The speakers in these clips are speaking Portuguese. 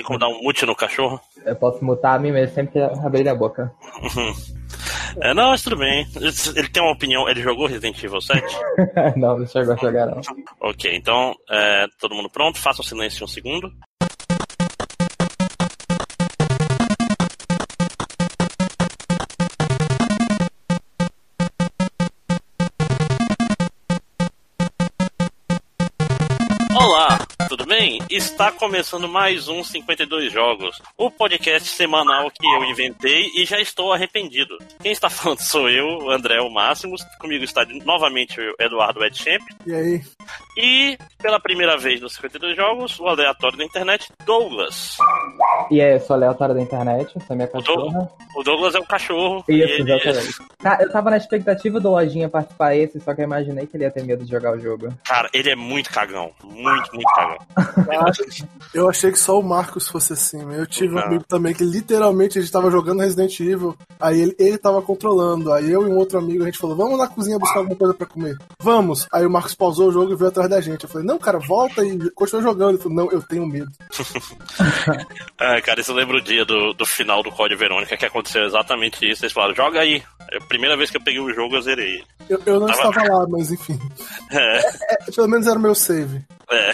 Tem como dar um mute no cachorro? Eu posso mutar a mim mesmo sempre que abrir a boca. É, não, mas tudo bem. Ele tem uma opinião. Ele jogou Resident Evil 7? não, não chegou a jogar, não. Ok, então, é, todo mundo pronto? Faça o silêncio um segundo. Tudo bem? Está começando mais um 52 Jogos, o podcast semanal que eu inventei e já estou arrependido. Quem está falando sou eu, André o Máximos, comigo está novamente o Eduardo Edchamp. E aí? E, pela primeira vez nos 52 Jogos, o aleatório da internet, Douglas. E é, eu sou aleatório da internet, essa é minha cachorra. O Douglas é o cachorro. Isso, ele... exatamente. Tá, eu tava na expectativa do Lojinha participar esse, só que eu imaginei que ele ia ter medo de jogar o jogo. Cara, ele é muito cagão. Muito, muito cagão. Eu achei que só o Marcos fosse assim. Eu tive um amigo também que literalmente a gente tava jogando Resident Evil, aí ele, ele tava controlando. Aí eu e um outro amigo a gente falou: Vamos na cozinha buscar alguma coisa pra comer. Vamos. Aí o Marcos pausou o jogo e veio atrás da gente. Eu falei: Não, cara, volta e continua jogando. Ele falou: Não, eu tenho medo. é, cara, isso lembra o dia do, do final do Código Verônica que aconteceu exatamente isso. Eles falaram: Joga aí. É a primeira vez que eu peguei o jogo, eu zerei. Eu, eu não tava... estava lá, mas enfim. É. É, é, pelo menos era o meu save. É.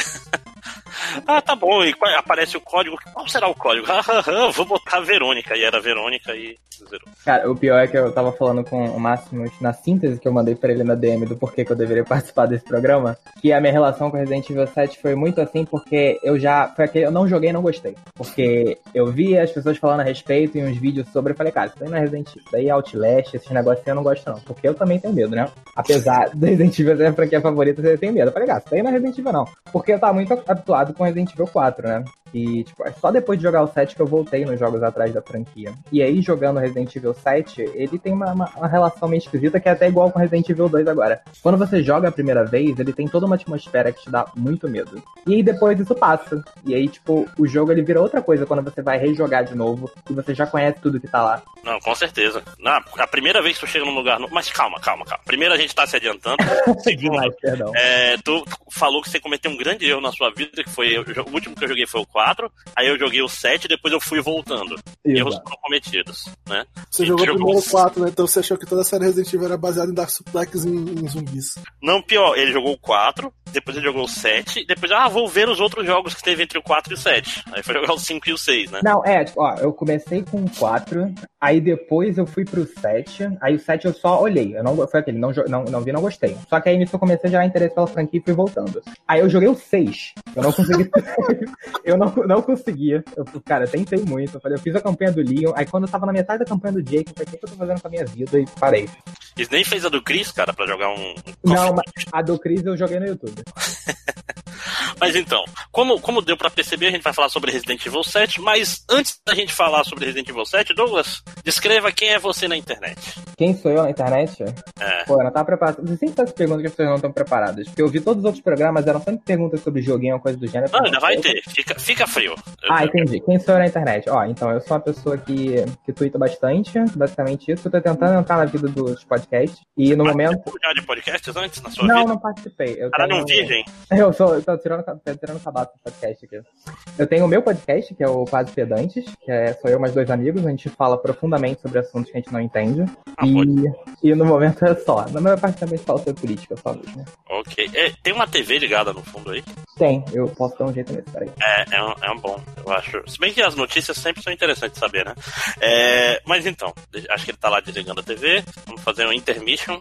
Ah, tá bom. E aparece o código. Qual será o código? Ah, vou botar Verônica. E era Verônica e zerou. Cara, o pior é que eu tava falando com o Máximo na síntese que eu mandei pra ele na DM do porquê que eu deveria participar desse programa. Que a minha relação com Resident Evil 7 foi muito assim, porque eu já. Foi aquele. Eu não joguei e não gostei. Porque eu vi as pessoas falando a respeito em uns vídeos sobre. Eu falei, cara, isso daí não é Resident Evil. Isso daí é Outlast, esses negócios eu não gosto, não. Porque eu também tenho medo, né? Apesar do Resident Evil ser a franquia favorita, você tem medo. Eu falei, cara, isso daí não é Resident Evil, não. Porque eu tava muito habituado com Resident Evil 4, né? E, tipo, é só depois de jogar o 7 que eu voltei nos jogos atrás da franquia. E aí, jogando Resident Evil 7, ele tem uma, uma, uma, relação meio esquisita que é até igual com Resident Evil 2 agora. Quando você joga a primeira vez, ele tem toda uma atmosfera que te dá muito medo. E aí depois isso passa. E aí, tipo, o jogo ele vira outra coisa quando você vai rejogar de novo e você já conhece tudo que tá lá. Não, com certeza. Na, a primeira vez que tu chega num lugar. No... Mas calma, calma, calma. Primeiro a gente tá se adiantando. Segundo, Demais. É, tu falou que você cometeu um grande erro na sua vida, que foi. O último que eu joguei foi o 4. Aí eu joguei o 7 depois eu fui voltando. Exato. Erros foram cometidos, né? Você jogou, jogou primeiro o 4, né? Então você achou que toda a série Resident Evil era baseada em dar suplex em, em, zumbis. Não, pior, ele jogou o 4, depois ele jogou o 7, depois, ah, vou ver os outros jogos que teve entre o 4 e o 7. Aí foi jogar o 5 e o 6, né? Não, é, tipo, ó, eu comecei com o 4, aí depois eu fui pro 7, aí o 7 eu só olhei. Eu não, foi aquele, não, não, não vi, não gostei. Só que aí nisso eu comecei a gerar interesse pela franquia e fui voltando. Aí eu joguei o 6. Eu não consegui. eu não, não conseguia. Eu, cara, eu tentei muito. Eu, falei, eu fiz a campanha do Leon, aí quando eu tava na metade da campanha do Jake, eu falei, o que, eu tô fazendo com a minha vida? E parei. E nem fez a do Chris, cara, pra jogar um. Não, mas a do Chris eu joguei no YouTube. mas então, como, como deu para perceber, a gente vai falar sobre Resident Evil 7, mas antes da gente falar sobre Resident Evil 7, Douglas, descreva quem é você na internet. Quem sou eu na internet? É. Pô, eu não tava preparado. Você sempre faz perguntas que as pessoas não estão preparadas. Porque eu vi todos os outros programas, eram sempre perguntas sobre joguinho ou coisa do gênero. Não, ainda vai ter. Fica, fica frio. Ah, entendi. Quem sou eu na internet? Ó, então, eu sou uma pessoa que, que twitta bastante, basicamente isso. Eu tô tentando entrar na vida dos podcasts. E no momento. já de podcasts antes na sua não, vida? não participei. Eu Caralho, tenho... um virgem? Eu sou, eu tô tirando, tirando o cabaço do podcast aqui. Eu tenho o meu podcast, que é o Quase Pedantes, que é, sou eu mais dois amigos, a gente fala profundamente sobre assuntos que a gente não entende. Ah, e, e no momento é só. Na maior parte também falo sobre política, só mesmo. Ok. É, tem uma TV ligada no fundo aí? Tem, eu posso dar um jeito nesse, peraí. É, é um, é um bom, eu acho. Se bem que as notícias sempre são interessantes de saber, né? É, mas então, acho que ele tá lá desligando a TV. Vamos fazer um intermission.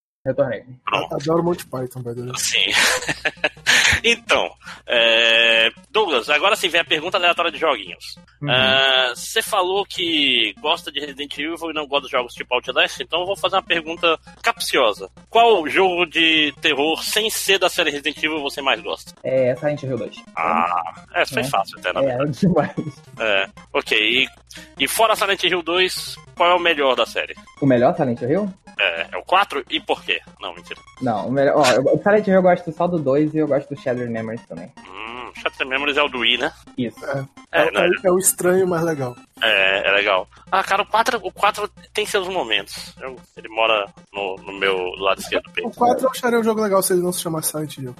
Retornei. Adoro Monty Python, by the way. Sim. então, é... Douglas, agora sim vem a pergunta aleatória de joguinhos. Você uhum. uh, falou que gosta de Resident Evil e não gosta de jogos tipo Outlast, então eu vou fazer uma pergunta capciosa. Qual jogo de terror sem ser da série Resident Evil você mais gosta? É Silent Hill 2. Ah, essa foi é. fácil até, na É, é demais. É, ok. E, e fora Silent Hill 2, qual é o melhor da série? O melhor Silent Hill? É, é o 4 e por quê? Não, mentira. Não, o melhor. Ó, o Silent Hill eu gosto só do 2 e eu gosto do Shadow Memories também. Hum, Shattered Memories é o do Wii, né? Isso. É, É, é, né? é o estranho, mas legal. É, é legal. Ah, cara, o 4, o 4 tem seus momentos. Eu- ele mora no, no meu lado esquerdo do O peito. 4 eu acharia um jogo legal se ele não se chamasse Silent Hill.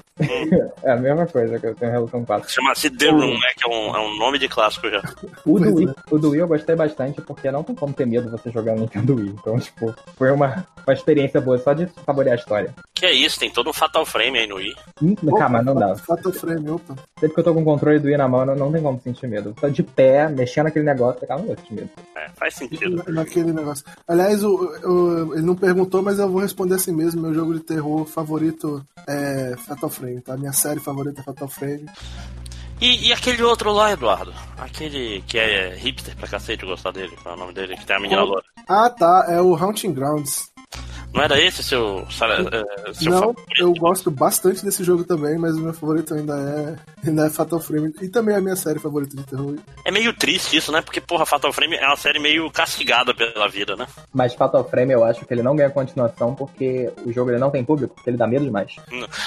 É a mesma coisa que eu tenho em relação ao 4. Chama-se The Room, né? Que é um, é um nome de clássico já. O do, Wii, é. o do Wii eu gostei bastante porque não tem como ter medo você jogar no Nintendo Wii. Então, tipo, foi uma, uma experiência boa só de saborear a história. Que é isso, tem todo um Fatal Frame aí no Wii. Hum, Calma, não dá. Fatal Frame, opa. Sempre que eu tô com o controle do Wii na mão, não, não tem como sentir medo. Tô de pé, mexendo naquele negócio, cara, não vou sentir medo. É, faz sentido. Na- Naquele negócio. Aliás, o, o- ele não perguntou, mas eu vou responder assim mesmo. Meu jogo de terror favorito é Fatal Frame, tá? Minha série favorita é Fatal Frame. E, e aquele outro lá, Eduardo? Aquele que é hipster pra cacete, eu gostar dele. Qual é o nome dele? Que tem a menina loura. Ah, tá. É o Haunting Grounds. Não era esse seu, eh, seu não, favorito? eu gosto bastante desse jogo também, mas o meu favorito ainda é, ainda é Fatal Frame. E também é a minha série favorita de terror. É meio triste isso, né? Porque, porra, Fatal Frame é uma série meio castigada pela vida, né? Mas Fatal Frame eu acho que ele não ganha continuação porque o jogo ele não tem público, porque ele dá medo demais.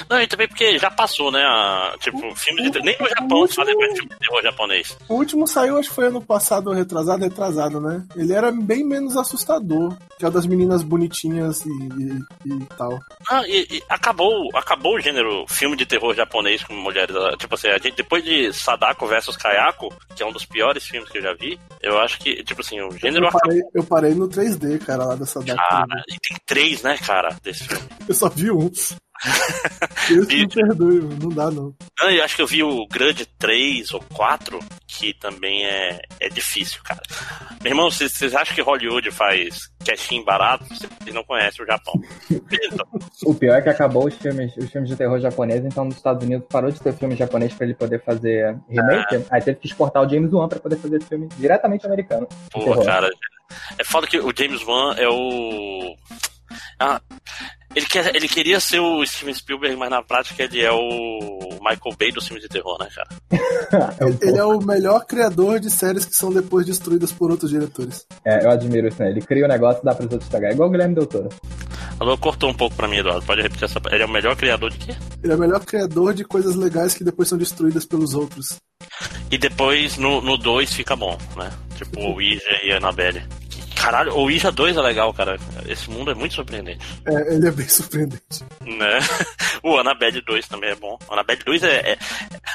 Não, e também porque já passou, né? a- tipo, filme de terror. Nem no Japão se fazem mais filme de terror japonês. O último saiu, acho que foi ano passado, ou retrasado, retrasado, né? Ele era bem menos assustador, que é o das meninas bonitinhas e, e, e tal. Ah, e, e acabou, acabou o gênero filme de terror japonês com mulheres. ah, Tipo assim, a gente, depois de Sadako versus Kayako, que é um dos piores filmes que eu já vi, eu acho que, tipo assim, o gênero Eu acabou. parei, eu parei no 3D, cara, lá dessa data. Cara, e tem três, né, cara, desse filme. Eu só vi um. Deus que me perdoe, não dá não. Ah, eu acho que eu vi o Grande 3 ou 4, que também é, é difícil, cara. Meu irmão, vocês vocês acham que Hollywood faz cashinho barato? Vocês não conhecem o Japão. O pior é que acabou os filmes, os filmes de terror japonês, então nos Estados Unidos parou de ter filme japonês pra ele poder fazer remake. Aí teve que exportar o James Wan pra poder fazer filme diretamente americano. Pô, cara, é foda que o James Wan é o. Ah, ele, quer, ele queria ser o Steven Spielberg, mas na prática ele é o Michael Bay dos filmes de terror, né, cara? É um Ele é o melhor criador de séries que são depois destruídas por outros diretores. É, eu admiro isso, né? Ele cria o negócio e dá pros outros pegar. É igual o Guilherme Del Toro. Alô, cortou um pouco pra mim, Eduardo. Pode repetir essa. Ele é o melhor criador de quê? Ele é o melhor criador de coisas legais que depois são destruídas pelos outros. E depois no 2 fica bom, né? Tipo o Ouija e a Annabelle. Caralho, o Ouija 2 é legal, cara. Esse mundo é muito surpreendente. É, ele é bem surpreendente. Né? O Annabelle 2 também é bom. O Annabelle 2 é, é-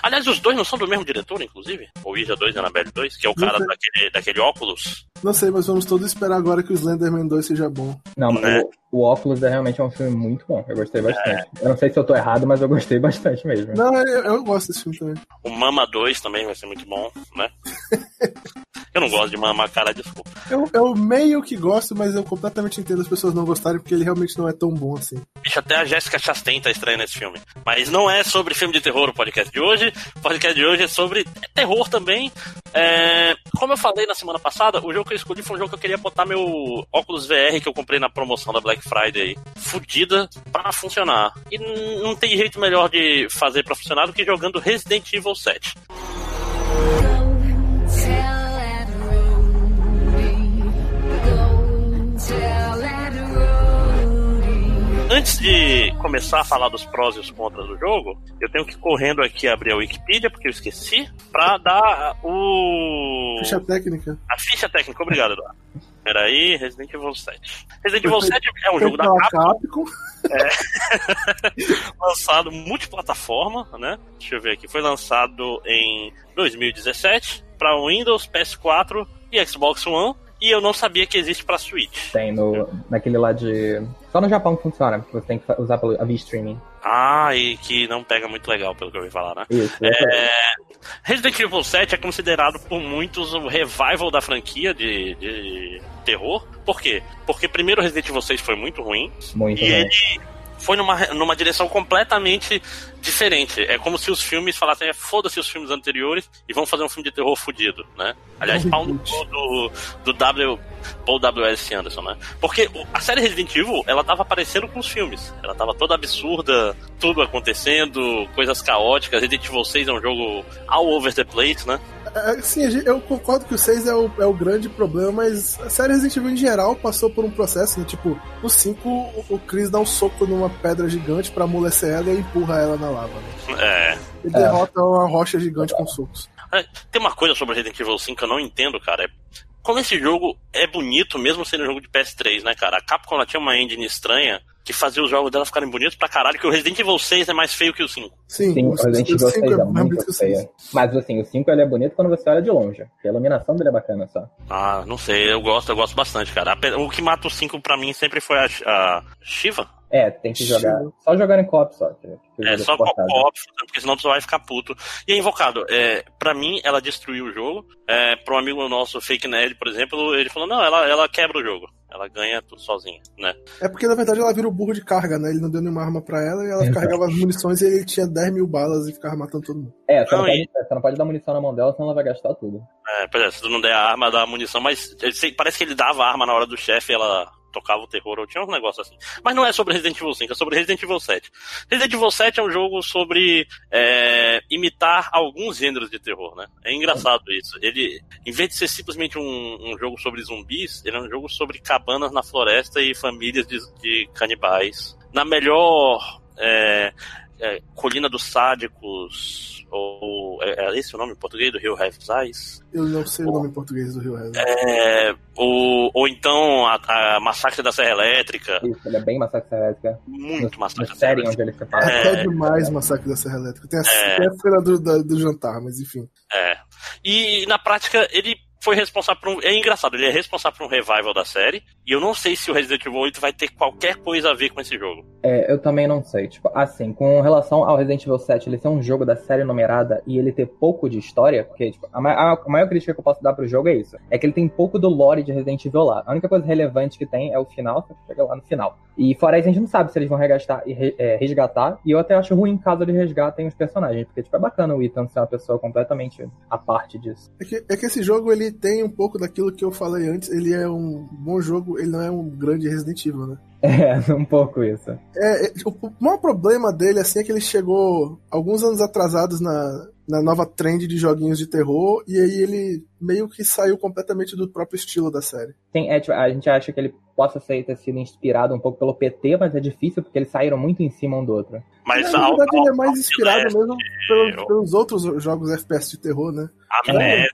Aliás, os dois não são do mesmo diretor, inclusive? O Ouija 2 e Annabelle 2, que é o Não cara daquele, daquele óculos. Não sei, mas vamos todos esperar agora que o Slenderman 2 seja bom. Não, mas Né? o, o Óculos é realmente um filme muito bom. Eu gostei bastante. Eu não sei se eu tô errado, mas eu gostei bastante mesmo. Não, eu, eu gosto desse filme também. O Mama 2 também vai ser muito bom, né? Eu não gosto de Mama, cara, desculpa. Eu, eu meio que gosto, mas eu completamente entendo as pessoas não gostarem, porque ele realmente não é tão bom assim. Bicho, até a Jessica Chastain tá estranha nesse filme. Mas não é sobre filme de terror o podcast de hoje. O podcast de hoje é sobre terror também. É, Como eu falei na semana passada, o jogo que eu escolhi foi um jogo que eu queria botar meu óculos VR que eu comprei na promoção da Black Friday. Fudida pra funcionar. E não tem jeito melhor de fazer pra funcionar do que jogando Resident Evil 7. Tell that Rudy. Go tell that Rudy. Antes de começar a falar dos prós e os contras do jogo, eu tenho que ir correndo aqui abrir a Wikipedia, porque eu esqueci, pra dar o. Ficha técnica. A ficha técnica, obrigado, Eduardo. Peraí, Resident Evil 7. Resident Evil 7 é um jogo da Capcom, Capcom. lançado multiplataforma, né? Deixa eu ver aqui. Foi lançado em 2017 para Windows, PS4 e Xbox One. E eu não sabia que existe para Switch. Tem no, naquele lá de. Só no Japão que funciona, porque você tem que usar pelo, a via streaming. Ah, e que não pega muito legal, pelo que eu ouvi falar, né? Isso. É, Resident Evil 7 é considerado por muitos o revival da franquia de, de terror. Por quê? Porque primeiro Resident Evil 6 foi muito ruim Muito e bom. ele foi numa, numa direção completamente diferente. É como se os filmes falassem, é, foda-se os filmes anteriores e vamos fazer um filme de terror fudido, né? Aliás, pau no cu do, do W, Paul W.S. Anderson, né? Porque a série Resident Evil, ela tava aparecendo com os filmes. Ela tava toda absurda, tudo acontecendo, coisas caóticas. Resident Evil 6 é um jogo all over the place, né? É, Sim, a gente- eu concordo que o 6 é o, é o grande problema, mas a série Resident Evil em geral passou por um processo, né? Tipo, no 5 o, o Chris dá um soco numa pedra gigante pra amolecer ela e empurra ela na lava, né? É. Ele É. derrota uma rocha gigante com socos. É, Tem uma coisa sobre Resident Evil 5 que eu não entendo, cara. É como esse jogo é bonito, mesmo sendo um jogo de PS3, né, cara? A Capcom ela tinha uma engine estranha que fazia os jogos dela ficarem bonitos pra caralho, que o Resident Evil 6 é mais feio que o 5. Sim, Sim, o Resident Evil 6 é bonito muito feio. Mas assim, o 5 ele é bonito quando você olha de longe. Porque a iluminação dele é bacana só. Ah, não sei, eu gosto, eu gosto bastante, cara. O que mata o 5 pra mim sempre foi a, a Shiva. É, tem que jogar. Só jogar em co-op só. É só co-op, porque senão tu vai ficar puto. E a Invocado, é, pra mim, ela destruiu o jogo. É, pra um amigo nosso, Fake Nerd, por exemplo, ele falou, não, ela, ela quebra o jogo. Ela ganha tudo sozinha, né? É porque na verdade ela vira o burro de carga, né? Ele não deu nenhuma arma pra ela e ela Exato. carregava as munições e ele tinha 10 mil balas e ficava matando todo mundo. É, você não, Não, pode, você não pode dar munição na mão dela, senão ela vai gastar tudo. É, pois é, se tu não der a arma, dá a munição, mas sei- parece que ele dava a arma na hora do chefe e ela tocava o terror, ou tinha um negócio assim. Mas não é sobre Resident Evil 5, é sobre Resident Evil 7. Resident Evil 7 é um jogo sobre é, imitar alguns gêneros de terror, né? É engraçado isso. Ele, em vez de ser simplesmente um, um jogo sobre zumbis, ele é um jogo sobre cabanas na floresta e famílias de, de canibais. Na melhor é, é, Colina dos Sádicos, ou. É, é esse o nome em português do Rio Have Eyes? Eu não sei o nome em português do Rio Rezo. É, ou, ou então a, a Massacre da Serra Elétrica. Isso, ele é bem massacre elétrica. Muito No, Massacre da Serra série Elétrica. onde ele se fala. É até demais o Massacre da Serra Elétrica. Tem a, É. cena do, da- do jantar, mas enfim. É. E na prática, ele foi responsável por um. É engraçado, ele é responsável por um revival da série. E eu não sei se o Resident Evil 8 vai ter qualquer coisa a ver com esse jogo. É, eu também não sei. Tipo, assim, com relação ao Resident Evil 7, ele ser um jogo da série numerada e ele ter pouco de história, porque tipo, a, ma- a- maior crítica que eu posso dar pro jogo é isso. É que ele tem pouco do lore de Resident Evil lá. A única coisa relevante que tem é o final, você chega lá no final. E fora isso, a gente não sabe se eles vão regastar, e re- é, resgatar. E eu até acho ruim caso eles resgatem os personagens, porque tipo, é bacana o Ethan ser uma pessoa completamente à parte disso. É que, é que esse jogo ele tem um pouco daquilo que eu falei antes. Ele é um bom jogo, ele não é um grande Resident Evil, né? É, um pouco isso. É, é, o maior problema dele assim, é que ele chegou alguns anos atrasados na, na nova trend de joguinhos de terror, e aí ele meio que saiu completamente do próprio estilo da série. Tem, é, tipo, a gente acha que ele possa ser, ter sido inspirado um pouco pelo PT, mas é difícil porque eles saíram muito em cima um do outro. Mas na ao- verdade, ao- ele é mais inspirado Leste, mesmo pelos, eu- pelos outros jogos FPS de terror, né? Amnésia.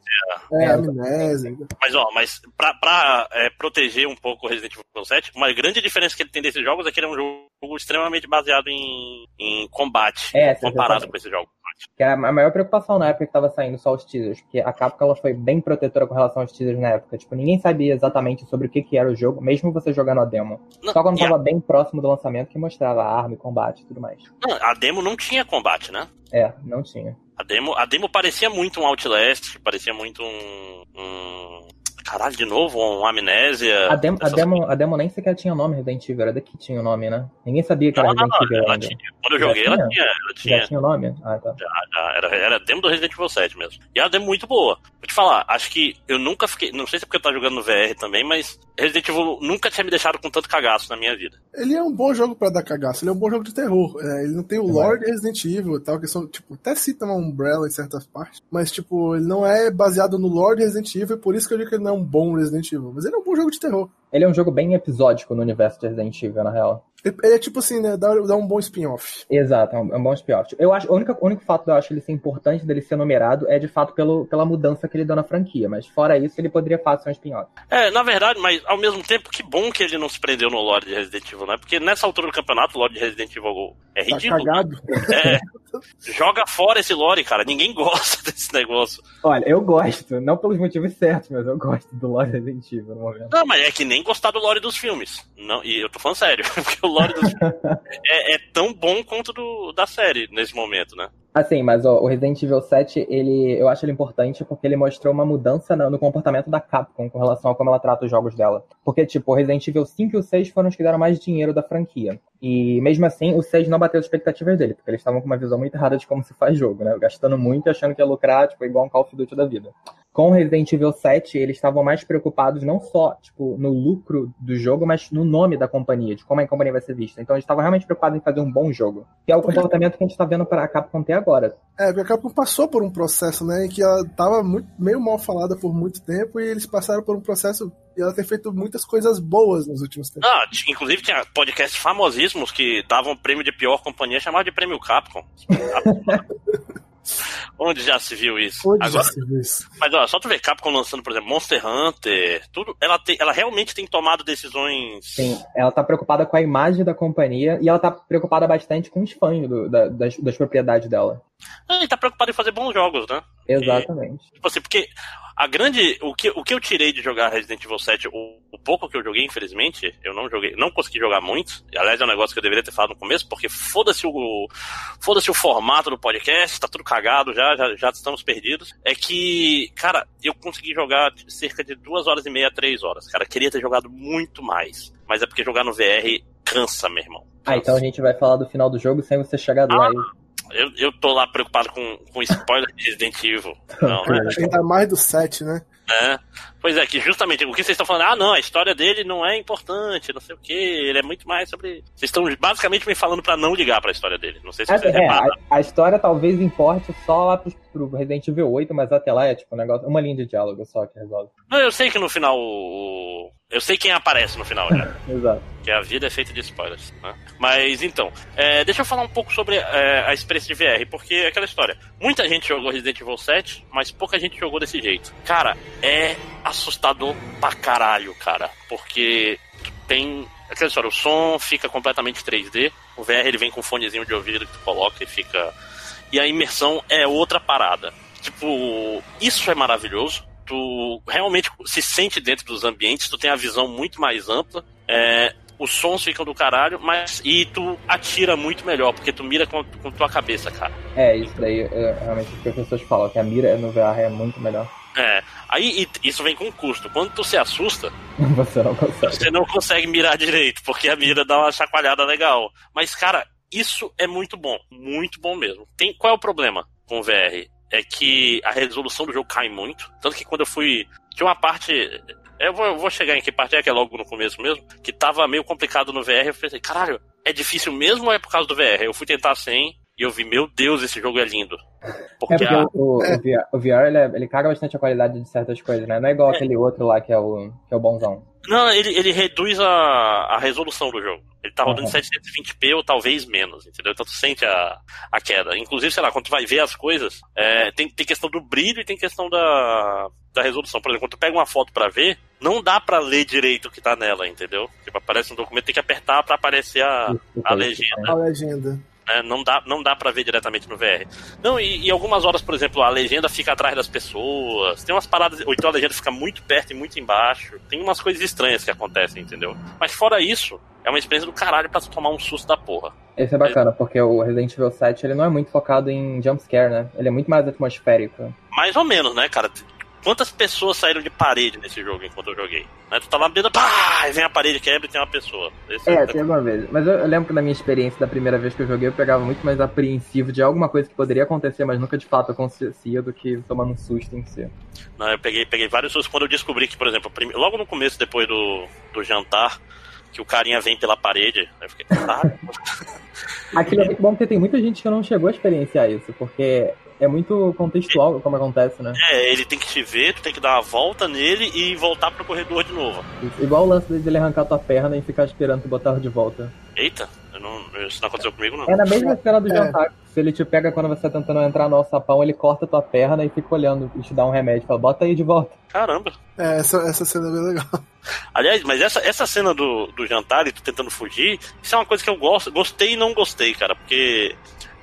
É, É. Amnésia. Mas, ó, mas pra, pra é, proteger um pouco o Resident Evil 7, uma grande diferença que ele tem desses jogos é que ele é um jogo extremamente baseado em, em combate, É, sim, comparado com esse jogo. Que era a maior preocupação na época que tava saindo só os teasers, porque a Capcom ela foi bem protetora com relação aos teasers na época. Tipo, ninguém sabia exatamente sobre o que, que era o jogo, mesmo você jogando a demo. Não, Só quando e a- tava bem próximo do lançamento que mostrava a arma e combate e tudo mais. não, a demo não tinha combate, né? É, não tinha. A demo, a demo parecia muito um Outlast, parecia muito um. um caralho, de novo, um Amnésia. A demo, a, demo, a demo nem sequer tinha nome Resident Evil, era daqui tinha o nome, né? Ninguém sabia que era Não, não, Resident Evil ela ainda. tinha. Quando eu Já joguei, ela tinha? tinha. Ela tinha. Já tinha o nome? Ah, tá. Já, era, era demo do Resident Evil 7 mesmo. E é uma demo muito boa. Vou te falar, acho que eu nunca fiquei. Não sei se é porque eu tava jogando no VR também, mas Resident Evil nunca tinha me deixado com tanto cagaço na minha vida. Ele é um bom jogo pra dar cagaço, ele é um bom jogo de terror. É, ele não tem o lore de Resident Evil e tal, que são, tipo, até cita uma Umbrella em certas partes, mas, tipo, ele não é baseado no lore de Resident Evil, e por isso que eu digo que ele não é um bom Resident Evil. Mas ele é um bom jogo de terror. Ele é um jogo bem episódico no universo de Resident Evil, na real. Ele, é tipo assim, né? Dá, dá um bom spin-off. Exato, é um, é bom spin-off. Eu acho, o único, o único fato de eu acho ele ser importante dele ser numerado é de fato pelo, pela mudança que ele deu na franquia, mas fora isso ele poderia ser um spin-off. É, na verdade, mas ao mesmo tempo, que bom que ele não se prendeu no lore de Resident Evil, né? Porque nessa altura do campeonato, o lore de Resident Evil é Tá ridículo. cagado. É, joga fora esse lore, cara. Ninguém gosta desse negócio. Olha, eu gosto, não pelos motivos certos, mas eu gosto do Lore Resident Evil no momento. Não, mas é que nem gostar do lore dos filmes. Não, e eu tô falando sério, porque o lore filmes é, é tão bom quanto do, da série nesse momento, né? Assim, mas ó, o Resident Evil 7, ele, eu acho ele importante porque ele mostrou uma mudança no, no comportamento da Capcom com relação a como ela trata os jogos dela. Porque, tipo, o Resident Evil 5 e o 6 foram os que deram mais dinheiro da franquia. E mesmo assim, o 6 não bateu as expectativas dele, porque eles estavam com uma visão muito errada de como se faz jogo, né? Gastando muito e achando que ia lucrar, tipo, igual um Call of Duty da vida. Com Resident Evil 7, eles estavam mais preocupados não só, tipo, no lucro do jogo, mas no nome da companhia, de como a companhia vai ser vista. Então eles estavam realmente preocupados em fazer um bom jogo. Que é o comportamento que a gente tá vendo para a Capcom ter agora. É, porque a Capcom passou por um processo, né, em que ela tava muito, meio mal falada por muito tempo e eles passaram por um processo e ela tem feito muitas coisas boas nos últimos tempos. Ah, tinha- inclusive tinha podcasts famosíssimos que davam prêmio de pior companhia, chamado de prêmio Capcom. Onde já se viu isso? Onde já Agora, se viu isso? mas olha, só tu ver Capcom lançando, por exemplo, Monster Hunter, tudo, ela, tem, ela realmente tem tomado decisões. Sim, ela tá preocupada com a imagem da companhia e ela tá preocupada bastante com os fãs do- da- das, das propriedades dela. Ah, e tá preocupado em fazer bons jogos, né? Exatamente. Tipo assim, porque a grande. O que, o que eu tirei de jogar Resident Evil 7, o, o pouco que eu joguei, infelizmente, eu não joguei, não consegui jogar muito. E, aliás, é um negócio que eu deveria ter falado no começo, porque foda-se o. Foda-se o formato do podcast, tá tudo cagado já, já, já estamos perdidos. É que, cara, eu consegui jogar cerca de duas horas e meia, três horas. Cara, queria ter jogado muito mais. Mas é porque jogar no VR cansa, meu irmão. Ah, então a gente vai falar do final do jogo sem você chegar lá. Eu, eu tô lá preocupado com, com spoiler de Resident Evil. Não, né? Ainda mais do 7, né? É. Pois é, que justamente o que vocês estão falando, ah, não, a história dele não é importante, não sei o que, ele é muito mais sobre. Vocês estão basicamente me falando pra não ligar pra história dele. Não sei se É, vocês é, a, a história talvez importe só lá pro, pro Resident Evil 8, mas até lá é tipo um negócio, uma linha de diálogo só que resolve. Não, eu sei que no final. o- Eu sei quem aparece no final já. Exato. que a vida é feita de spoilers. Né? Mas então, é, deixa eu falar um pouco sobre é, a experiência de VR, porque é aquela história. Muita gente jogou Resident Evil 7, mas pouca gente jogou desse jeito. Cara, é assustador pra caralho, cara. Porque tem. Aquela história, o som fica completamente 3D. O VR ele vem com um fonezinho de ouvido que tu coloca e fica. E a imersão é outra parada. Tipo, isso é maravilhoso. Tu realmente se sente dentro dos ambientes, tu tem a visão muito mais ampla. É, os sons ficam do caralho, mas. E tu atira muito melhor, porque tu mira com, com tua cabeça, cara. É, isso daí é, realmente o que as pessoas falam, que a mira no VR é muito melhor. É. Aí isso vem com custo. Quando tu se assusta, Você não consegue. você não consegue mirar direito, porque a mira dá uma chacoalhada legal. Mas, cara, isso é muito bom. Muito bom mesmo. Tem, qual é o problema com o VR? É que a resolução do jogo cai muito. Tanto que quando eu fui. Tinha uma parte. Eu vou, eu vou chegar em que parte é, que é logo no começo mesmo, que tava meio complicado no VR. Eu pensei, caralho, é difícil mesmo ou é por causa do VR? Eu fui tentar sem e eu vi, meu Deus, esse jogo é lindo. É Porque, porque a- o, o, o VR, o VR, ele, é- ele caga bastante a qualidade de certas coisas, né? Não é igual aquele outro lá que é o, que é o bonzão. Não, ele, ele reduz a, a resolução do jogo. Ele tá rodando Uhum. em 720p ou talvez menos, entendeu? Então tu sente a, a queda. Inclusive, sei lá, quando tu vai ver as coisas, é, tem, tem questão do brilho e tem questão da, da resolução. Por exemplo, quando tu pega uma foto pra ver, não dá pra ler direito o que tá nela, entendeu? Tipo, aparece um documento, tem que apertar pra aparecer a, a legenda. A legenda. Né? Não dá, não dá para ver diretamente no VR. Não, e, e algumas horas, por exemplo, a legenda fica atrás das pessoas. Tem umas paradas, ou então a legenda fica muito perto e muito embaixo. Tem umas coisas estranhas que acontecem, entendeu? Mas fora isso, é uma experiência do caralho pra tomar um susto da porra. Esse é bacana, porque o Resident Evil 7 ele não é muito focado em jumpscare, né? Ele é muito mais atmosférico. Mais ou menos, né, cara? Quantas pessoas saíram de parede nesse jogo enquanto eu joguei? Né? Tu tá lá dentro, pá, vem a parede, quebra e tem uma pessoa. Esse É, tem alguma vez. Mas eu, eu lembro que na minha experiência da primeira vez que eu joguei, eu pegava muito mais apreensivo de alguma coisa que poderia acontecer, mas nunca de fato acontecia do que tomando um susto em si. Não, eu peguei, peguei vários sustos quando eu descobri que, por exemplo, prime- logo no começo, depois do, do jantar, que o carinha vem pela parede, aí eu fiquei, caralho. Aquilo é muito bom porque tem muita gente que não chegou a experienciar isso, porque é muito contextual como acontece, né? É, ele tem que te ver, tu tem que dar uma volta nele e voltar pro corredor de novo. Igual o lance dele arrancar tua perna e ficar esperando tu botar de volta. Eita, eu não, isso não aconteceu comigo, não. É na mesma cena do É. jantar. Se ele te pega quando você tá tentando entrar no alçapão, ele corta tua perna e fica olhando e te dá um remédio. Fala, bota aí de volta. Caramba. É, essa, essa cena é bem legal. Aliás, mas essa, essa cena do, do jantar e tu tentando fugir, isso é uma coisa que eu gosto, gostei e não gostei, cara, porque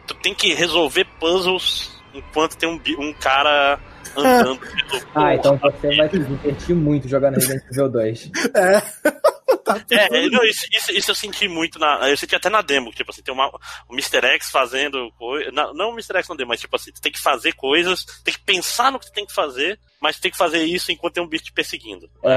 tu tem que resolver puzzles enquanto tem um, um cara andando pelo. Ah, então você vai se divertir muito jogando Resident Evil 2. É. Tá É, não, isso, isso, isso eu senti muito na. Eu senti até na demo, tipo assim, tem uma, o Mr. X fazendo coisa. Não o Mr. X na demo, mas tipo assim, tu tem que fazer coisas, tem que pensar no que tu tem que fazer, mas tem que fazer isso enquanto tem um bicho te perseguindo. É,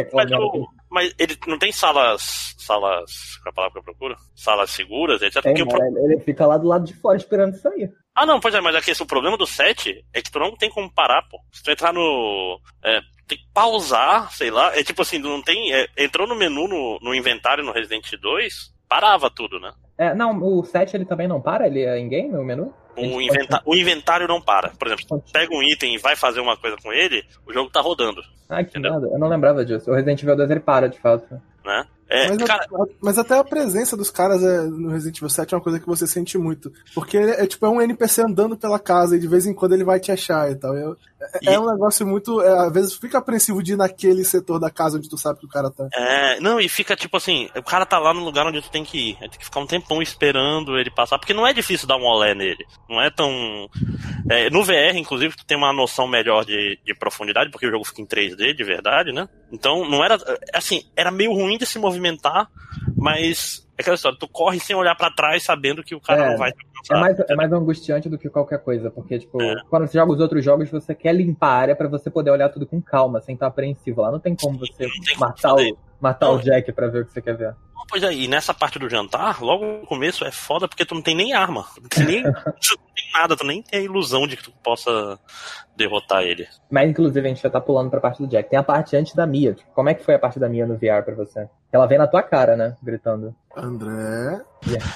é Mas claro. Mas ele não tem salas. Salas. Qual é a palavra que eu procuro? Salas seguras, etc. O pro- ele fica lá do lado de fora esperando isso aí. Ah, não, pois é, mas aqui, esse, o problema do 7 é que tu não tem como parar, pô. Se tu entrar no. é, tem que pausar, sei lá. É tipo assim, não tem. é, entrou no menu no, no inventário no Resident 2, parava tudo, né? É, não, o 7 ele também não para? Ele é in-game, o menu? O, inventa- o inventário não para. Por exemplo, pega um item e vai fazer uma coisa com ele, o jogo tá rodando, Ah, que Entendeu? nada. Eu não lembrava disso. O Resident Evil 2 ele para, de fato. Né? É, mas, cara, a- mas até a presença dos caras é, no Resident Evil 7 é uma coisa que você sente muito. Porque é, tipo é um NPC andando pela casa e de vez em quando ele vai te achar e tal. É, é- E- é um negócio muito. é, às vezes fica apreensivo de ir naquele setor da casa onde tu sabe que o cara tá. É, não, e fica tipo assim, o cara tá lá no lugar onde tu tem que ir. Aí tem que ficar um tempão esperando ele passar, porque não é difícil dar um olé nele. Não é tão. é, no VR, inclusive, tu tem uma noção melhor de, de profundidade, porque o jogo fica em 3D de verdade, né? Então não era. Assim, era meio ruim de se movimentar, mas. É aquela história, tu corre sem olhar pra trás, sabendo que o cara É, não vai te É mais, é mais angustiante do que qualquer coisa, porque, tipo, É. quando você joga os outros jogos, você quer limpar a área pra você poder olhar tudo com calma, sem estar apreensivo. Lá não tem como você tem como matar, o, matar Não. o Jack pra ver o que você quer ver. Pois é, e nessa parte do jantar, logo no começo é foda porque tu não tem nem arma. Tu não tem nem, tu não tem nada, tu nem tem a ilusão de que tu possa derrotar ele. Mas, inclusive, a gente já tá pulando pra parte do Jack. Tem a parte antes da Mia. Tipo, Como é que foi a parte da Mia no VR pra você? Ela vem na tua cara, né? Gritando. André.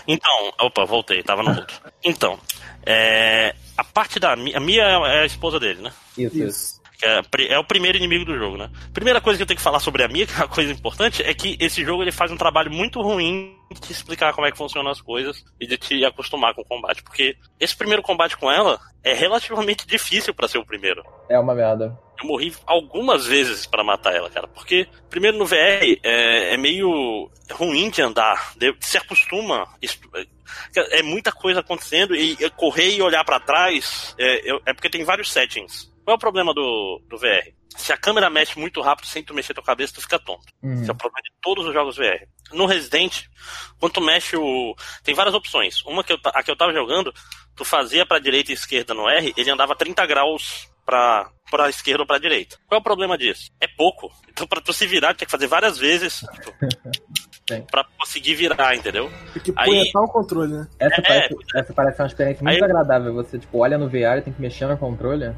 Então, opa, voltei, tava no mudo. Então, é, a parte da Mia, a Mia é a esposa dele, né? Isso, isso. Que é, é o primeiro inimigo do jogo, né? Primeira coisa que eu tenho que falar sobre a Mia, que é uma coisa importante, é que esse jogo ele faz um trabalho muito ruim de te explicar como é que funcionam as coisas e de te acostumar com o combate. Porque esse primeiro combate com ela é relativamente difícil pra ser o primeiro. É uma merda. Eu morri algumas vezes pra matar ela, cara. Porque, primeiro no VR, é, é meio ruim de andar. de- Se acostuma. é, é muita coisa acontecendo e correr e olhar pra trás é, é porque tem vários settings. Qual é o problema do, do VR? Se a câmera mexe muito rápido sem tu mexer tua cabeça, tu fica tonto. Uhum. Esse é o problema de todos os jogos VR. No Resident, quando tu mexe o. Tem várias opções. Uma que eu, a que eu tava jogando, tu fazia pra direita e esquerda no R, ele andava 30 graus pra, pra esquerda ou pra direita. Qual é o problema disso? É pouco. Então pra tu se virar, tu tem que fazer várias vezes tipo, Sim. pra conseguir virar, entendeu? Tem que Aí- o controle, né? Essa, É, parece, essa parece uma experiência muito Aí- agradável. Você, tipo, olha no VR e tem que mexer no controle.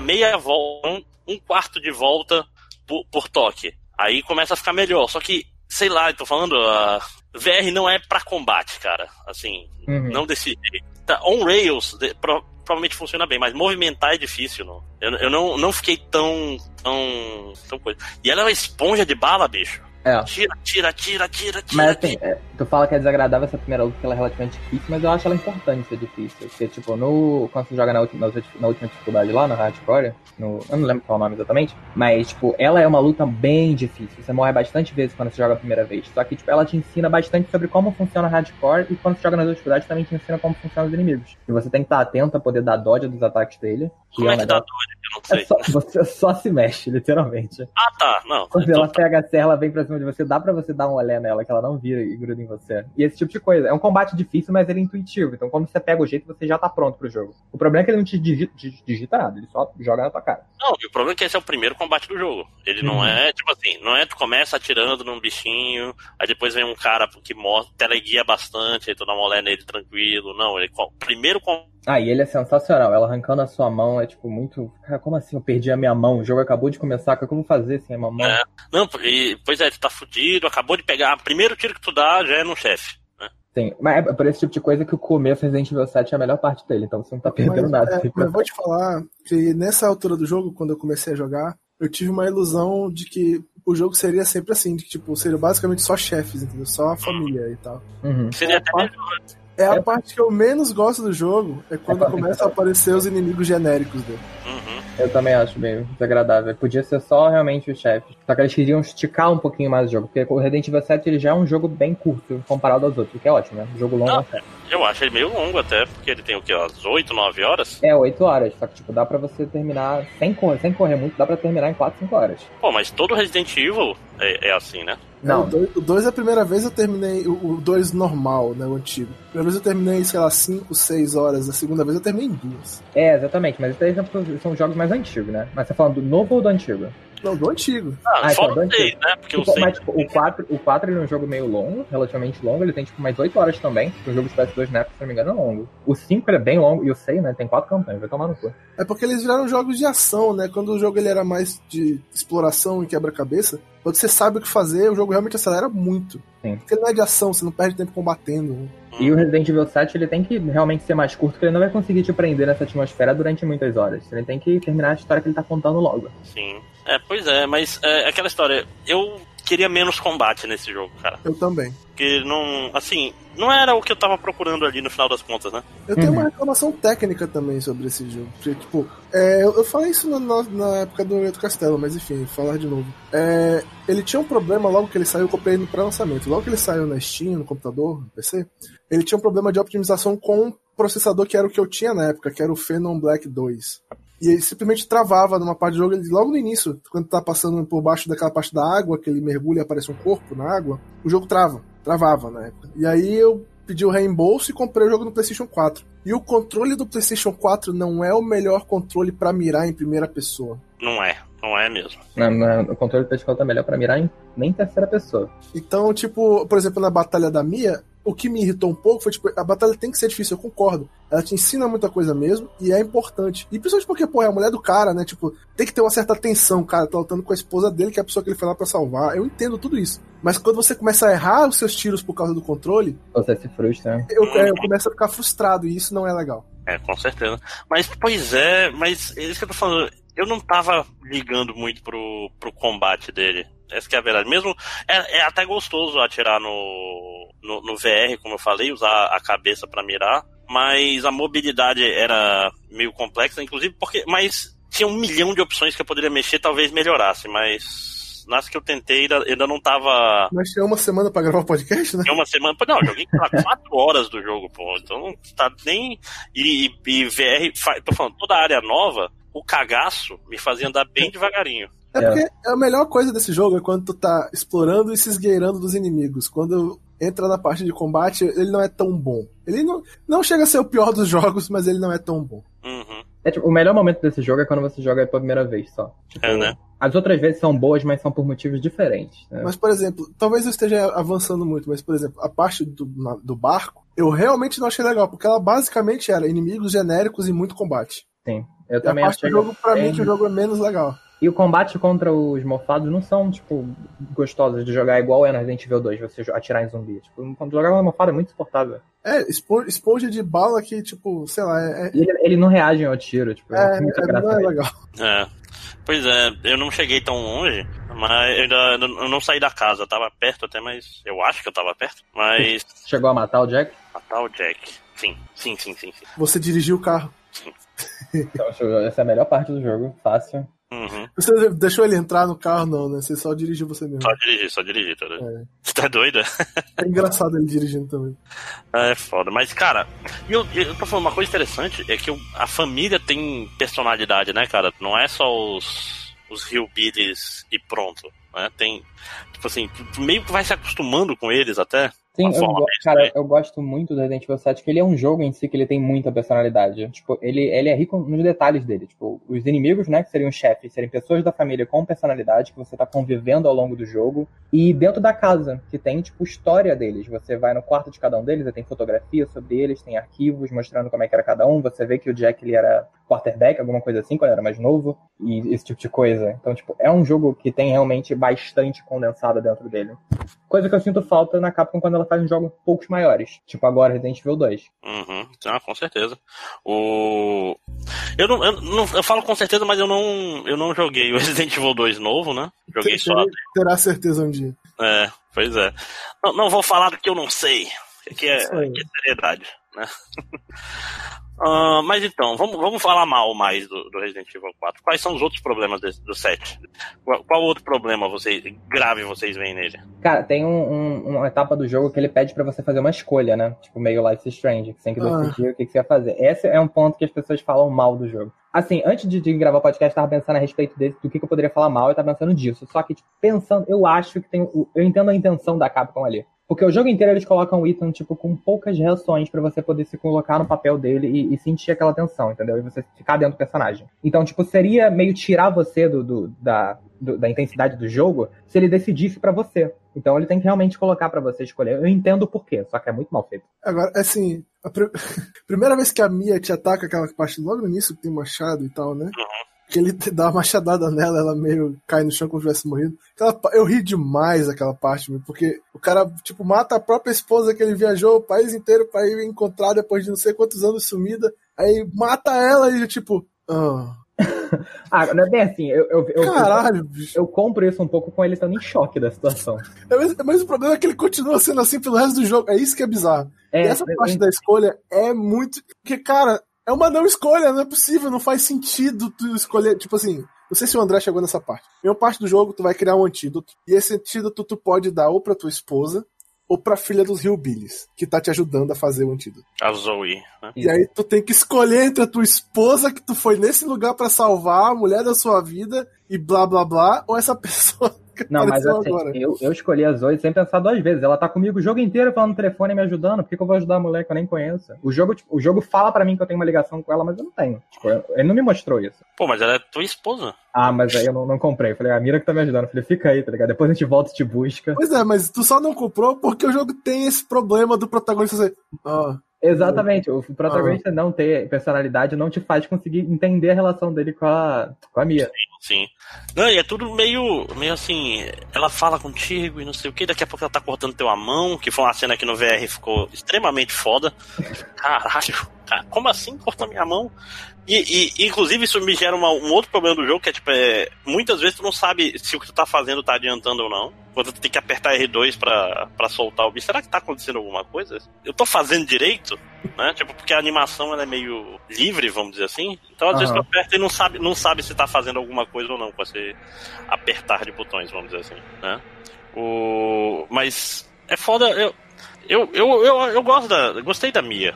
Meia volta, um, um quarto de volta por, por toque. Aí começa a ficar melhor. Só que, sei lá, eu tô falando, a VR não é pra combate, cara. Assim, Uhum. não jeito. Tá, on rails de- pro- provavelmente funciona bem, mas movimentar é difícil, não. Eu, eu não, não fiquei tão, tão, tão coisa. E ela é uma esponja de bala, bicho. É. Tira, tira, tira, tira, tira. Mas assim, é, tu fala que é desagradável essa primeira luta, que ela é relativamente difícil, mas eu acho ela importante ser difícil. Porque, tipo, no, quando você joga na última, na última- dificuldade lá, no Hardcore, no, eu não lembro qual é o nome exatamente, mas, tipo, ela é uma luta bem difícil. Você morre bastante vezes quando você joga a primeira vez. Só que, tipo, ela te ensina bastante sobre como funciona Hardcore e quando você joga nas outras dificuldades também te ensina como funcionam os inimigos. E você tem que estar atento a poder dar dodge dos ataques dele. Como é um que dá dor? Eu não É sei. só, você só se mexe, literalmente. Ah, tá. Não. Quando Então ela pega a serra, ela vem pra cima de você, dá pra você dar um olé nela, que ela não vira e gruda em você. E esse tipo de coisa. É um combate difícil, mas ele é intuitivo. Então, quando você pega o jeito, você já tá pronto pro jogo. O problema é que ele não te digita, di- digita nada, ele só joga na tua cara. Não, e o problema é que esse é o primeiro combate do jogo. Ele não Uhum. é, tipo assim, não é tu começa atirando num bichinho, aí depois vem um cara que morre, teleguia bastante, aí tu dá uma olé nele tranquilo. Não, ele primeiro com Ah, e ele é sensacional. Ela arrancando a sua mão é tipo muito. Cara, como assim eu perdi a minha mão? O jogo acabou de começar, o que eu vou fazer sem a minha mão? É. Não, e, pois é, tu tá fudido, acabou de pegar. Primeiro tiro que tu dá já é no chefe. né? Sim, mas é por esse tipo de coisa que o começo Resident Evil 7 é a melhor parte dele, então você não tá perdendo Mas, nada. é, mas vou te falar que nessa altura do jogo, quando eu comecei a jogar, eu tive uma ilusão de que o jogo seria sempre assim, de que tipo, seria basicamente só chefes, entendeu? Só a família e tal. Uhum. Seria até É, melhor. É a É. parte que eu menos gosto do jogo, é quando começam a aparecer os inimigos genéricos dele. Uhum. Eu também acho meio desagradável. Podia ser só realmente os chefes. Só que eles queriam esticar um pouquinho mais o jogo. Porque o Resident Evil 7 ele já é um jogo bem curto comparado aos outros, o que é ótimo, né? Um jogo longo Não. é certo. Eu acho ele meio longo até, porque ele tem o quê? Umas 8, 9 horas? É, 8 horas. Só que, tipo, dá pra você terminar sem correr, sem correr muito, dá pra terminar em 4, 5 horas. Pô, mas todo Resident Evil é, é assim, né? Não, O 2 a primeira vez eu terminei, o 2 normal, né, o antigo. A primeira vez eu terminei, sei lá, 5, 6 horas. A segunda vez eu terminei em duas. é, exatamente. Mas esses são, são jogos mais antigos, né? Mas você tá falando do novo ou do antigo? Não, do antigo. Ah, Ah, fora então, o 6, né? Porque o Tipo, 6 mas tipo, o 4, o 4 ele é um jogo meio longo, relativamente longo, ele tem tipo mais 8 horas também. O jogo de PS2 na época, se não me engano, é longo. O 5 ele é bem longo, e o 6, né, tem 4 campanhas, vai tomar no cu. É porque eles viraram jogos de ação, né? Quando o jogo ele era mais de exploração e quebra-cabeça, quando você sabe o que fazer, o jogo realmente acelera muito. Sim. Porque ele não é de ação, você não perde tempo combatendo. E o Resident Evil 7 ele tem que realmente ser mais curto, porque ele não vai conseguir te prender nessa atmosfera durante muitas horas. Ele tem que terminar a história que ele tá contando logo. Sim. É, pois é, mas é aquela história. Eu queria menos combate nesse jogo, cara. Eu também. Porque não. Assim, não era o que eu tava procurando ali no final das contas, né? Eu tenho Uhum. uma reclamação técnica também sobre esse jogo. Porque, tipo, é, eu, eu falei isso na, na- na época do Neto Castelo, mas enfim, falar de novo. É, ele tinha um problema logo que ele saiu, eu comprei no pré-lançamento. Logo que ele saiu na Steam, no computador, no PC, ele tinha um problema de optimização com o processador que era o que eu tinha na época, que era o Phenom Black 2. E ele simplesmente travava numa parte do jogo, ele, logo no início, quando tá passando por baixo daquela parte da água, que ele mergulha e aparece um corpo na água, o jogo trava. Travava na época. E aí eu pedi o reembolso e comprei o jogo no PlayStation 4. E o controle do PlayStation 4 não é o melhor controle pra mirar em primeira pessoa. Não é, não é mesmo. Na, na- o controle vertical tá melhor pra mirar em nem terceira pessoa. Então, tipo, por exemplo, na batalha da Mia, o que me irritou um pouco foi, tipo, a batalha tem que ser difícil, eu concordo. Ela te ensina muita coisa mesmo, e é importante. E principalmente porque, pô, é a mulher do cara, né? Tipo, tem que ter uma certa tensão, o cara tá lutando com a esposa dele, que é a pessoa que ele foi lá pra salvar. Eu entendo tudo isso. Mas quando você começa a errar os seus tiros por causa do controle, Você se frustra. né? eu, é, eu começo a ficar frustrado, e isso não é legal. É, com certeza. Mas, pois é, mas é isso que eu tô falando. Eu não tava ligando muito pro, pro combate dele. Essa que é a verdade. Mesmo. É, é até gostoso atirar no, no, no VR, como eu falei, usar a cabeça pra mirar. Mas a mobilidade era meio complexa, inclusive porque. Mas tinha um milhão de opções que eu poderia mexer, talvez melhorasse, mas. Nas que eu tentei, ainda, ainda não tava. Mas tinha uma semana pra gravar o podcast, né? Tem uma semana. Não, eu joguei lá, quatro horas do jogo, pô. Então não tá nem. E, e- VR, tô falando, toda a área nova, o cagaço me fazia andar bem devagarinho. É porque a melhor coisa desse jogo é quando tu tá explorando e se esgueirando dos inimigos. Quando entra na parte de combate, ele não é tão bom. Ele não, não chega a ser o pior dos jogos, mas ele não é tão bom. Uhum. É, tipo, o melhor momento desse jogo é quando você joga pela primeira vez só. Tipo, É, né? As outras vezes são boas, mas são por motivos diferentes. né? Mas, por exemplo, talvez eu esteja avançando muito, mas, por exemplo, a parte do, na- do barco, eu realmente não achei legal, porque ela basicamente era inimigos genéricos e muito combate. Sim. Eu E a também parte do achei. jogo, pra bem- mim, que o jogo é menos legal. E o combate contra os mofados não são, tipo, gostosos de jogar igual é no Resident Evil 2, você atirar em zumbi. Tipo, quando jogar uma mofada é muito suportável. É, esponja de bala que, tipo, sei lá, é, E ele, ele não reage ao tiro, tipo, é, é, é- não é legal. É. Pois é, eu não cheguei tão longe, mas eu ainda eu não saí da casa. Eu tava perto até, mas. Eu acho que eu tava perto. Mas. Chegou a matar o Jack? Matar o Jack. Sim, sim, sim, sim. sim. Você dirigiu o carro. Então, acho que essa é a melhor parte do jogo, fácil. Uhum. Você deixou ele entrar no carro, não, né? Você só dirigiu você mesmo. Só dirigir, só dirigir. Tá, doido? Você tá doido? É engraçado ele dirigindo também. É foda. Mas, cara, eu, eu tô falando uma coisa interessante, é que a família tem personalidade, né, cara? Não é só os, os hillbillies e pronto. Né? Tem, tipo assim, meio que vai se acostumando com eles até. Sim, eu, go- mesmo, cara, né? eu gosto muito do Resident Evil 7, que ele é um jogo em si que ele tem muita personalidade. Tipo, ele, ele é rico nos detalhes dele. Tipo, os inimigos, né, que seriam chefes, serem pessoas da família com personalidade, que você tá convivendo ao longo do jogo. E dentro da casa, que tem, tipo, história deles. Você vai no quarto de cada um deles, tem fotografia sobre eles, tem arquivos mostrando como é que era cada um. Você vê que o Jack, ele era quarterback, alguma coisa assim, quando era mais novo. E esse tipo de coisa. Então, tipo, é um jogo que tem realmente bastante condensado dentro dele. Coisa que eu sinto falta na Capcom quando ela faz um jogo poucos maiores. Tipo agora Resident Evil 2. Uhum, ah, com certeza. O... Eu, não, eu, não, eu falo com certeza, mas eu não, eu não joguei o Resident Evil 2 novo, né? Joguei só. Terá certeza um dia. É, pois é. Não, não vou falar do que eu não sei. Que é, que é seriedade, né? Ah, mas então, vamos, vamos falar mal mais do, do Resident Evil 4. Quais são os outros problemas desse- do 7? Qual, qual outro problema vocês, grave vocês veem nele? Cara, tem um- um- uma etapa do jogo que ele pede pra você fazer uma escolha, né? Tipo, meio Life is Strange, que você tem que Ah. decidir o que, que você vai fazer. Esse é um ponto que as pessoas falam mal do jogo. Assim, antes de, de gravar o podcast, eu tava pensando a respeito desse, do que, que eu poderia falar mal, eu tava pensando disso. Só que, tipo, pensando, eu acho que tem. Eu entendo a intenção da Capcom ali. Porque o jogo inteiro eles colocam o Ethan, tipo, com poucas reações pra você poder se colocar no papel dele e, e sentir aquela tensão, entendeu? E você ficar dentro do personagem. Então, tipo, seria meio tirar você do, do- da, do- da intensidade do jogo se ele decidisse pra você. Então ele tem que realmente colocar pra você escolher. Eu entendo o porquê, só que é muito mal feito. Agora, assim, a pri- primeira vez que a Mia te ataca, aquela parte logo no início que tem machado e tal, né? Que ele dá uma machadada nela, ela meio cai no chão como se tivesse morrido. Aquela eu ri demais aquela parte, porque o cara, tipo, mata a própria esposa que ele viajou o país inteiro pra ir encontrar depois de não sei quantos anos sumida. Aí mata ela e, tipo, ah, Ah, não é bem assim. Eu, eu, eu, caralho, bicho. eu compro isso um pouco com ele estando em choque da situação. Mas, mas o problema é que ele continua sendo assim pelo resto do jogo. É isso que é bizarro. É, e essa parte da escolha é muito. Porque, cara, é uma não escolha, não é possível, não faz sentido tu escolher. Tipo assim, não sei se o André chegou nessa parte. Em uma parte do jogo, tu vai criar um antídoto. E esse antídoto tu pode dar ou pra tua esposa ou pra filha dos Hillbillies, que tá te ajudando a fazer o antídoto. A Zoe, né? E aí tu tem que escolher entre a tua esposa, que tu foi nesse lugar pra salvar, a mulher da sua vida, e blá blá blá, ou essa pessoa Não, mas assim, eu, eu escolhi a Zoe sem pensar duas vezes. Ela tá comigo o jogo inteiro falando no telefone e me ajudando. Por que, que eu vou ajudar a mulher que eu nem conheço? O jogo, tipo, o jogo fala pra mim que eu tenho uma ligação com ela, mas eu não tenho. Tipo, ele não me mostrou isso. Pô, mas ela é tua esposa. Ah, mas aí eu não, não comprei. Eu falei, a Mira que tá me ajudando. Eu falei, fica aí, tá ligado? Depois a gente volta e te busca. Pois é, mas tu só não comprou porque o jogo tem esse problema do protagonista ser. Ah, Exatamente. O protagonista não ter personalidade não te faz conseguir entender a relação dele com a, com a Mia. Sim. Não, e é tudo meio, meio assim, ela fala contigo e não sei o que, daqui a pouco ela tá cortando teu a mão, que foi uma cena que no VR ficou extremamente foda. Caralho, cara, como assim corta minha mão? E, e, inclusive isso me gera uma- um outro problema do jogo, que é tipo, é, muitas vezes tu não sabe se o que tu tá fazendo tá adiantando ou não. Quando tu tem que apertar R2 pra, pra soltar o bicho, será que tá acontecendo alguma coisa? Eu tô fazendo direito? Né? Tipo, porque a animação ela é meio livre, vamos dizer assim. Então às vezes tu aperta e não sabe, não sabe se tá fazendo alguma coisa ou não com esse apertar de botões, vamos dizer assim, né? O... Mas é foda, eu, eu, eu, eu, eu gosto da. Gostei da Mia,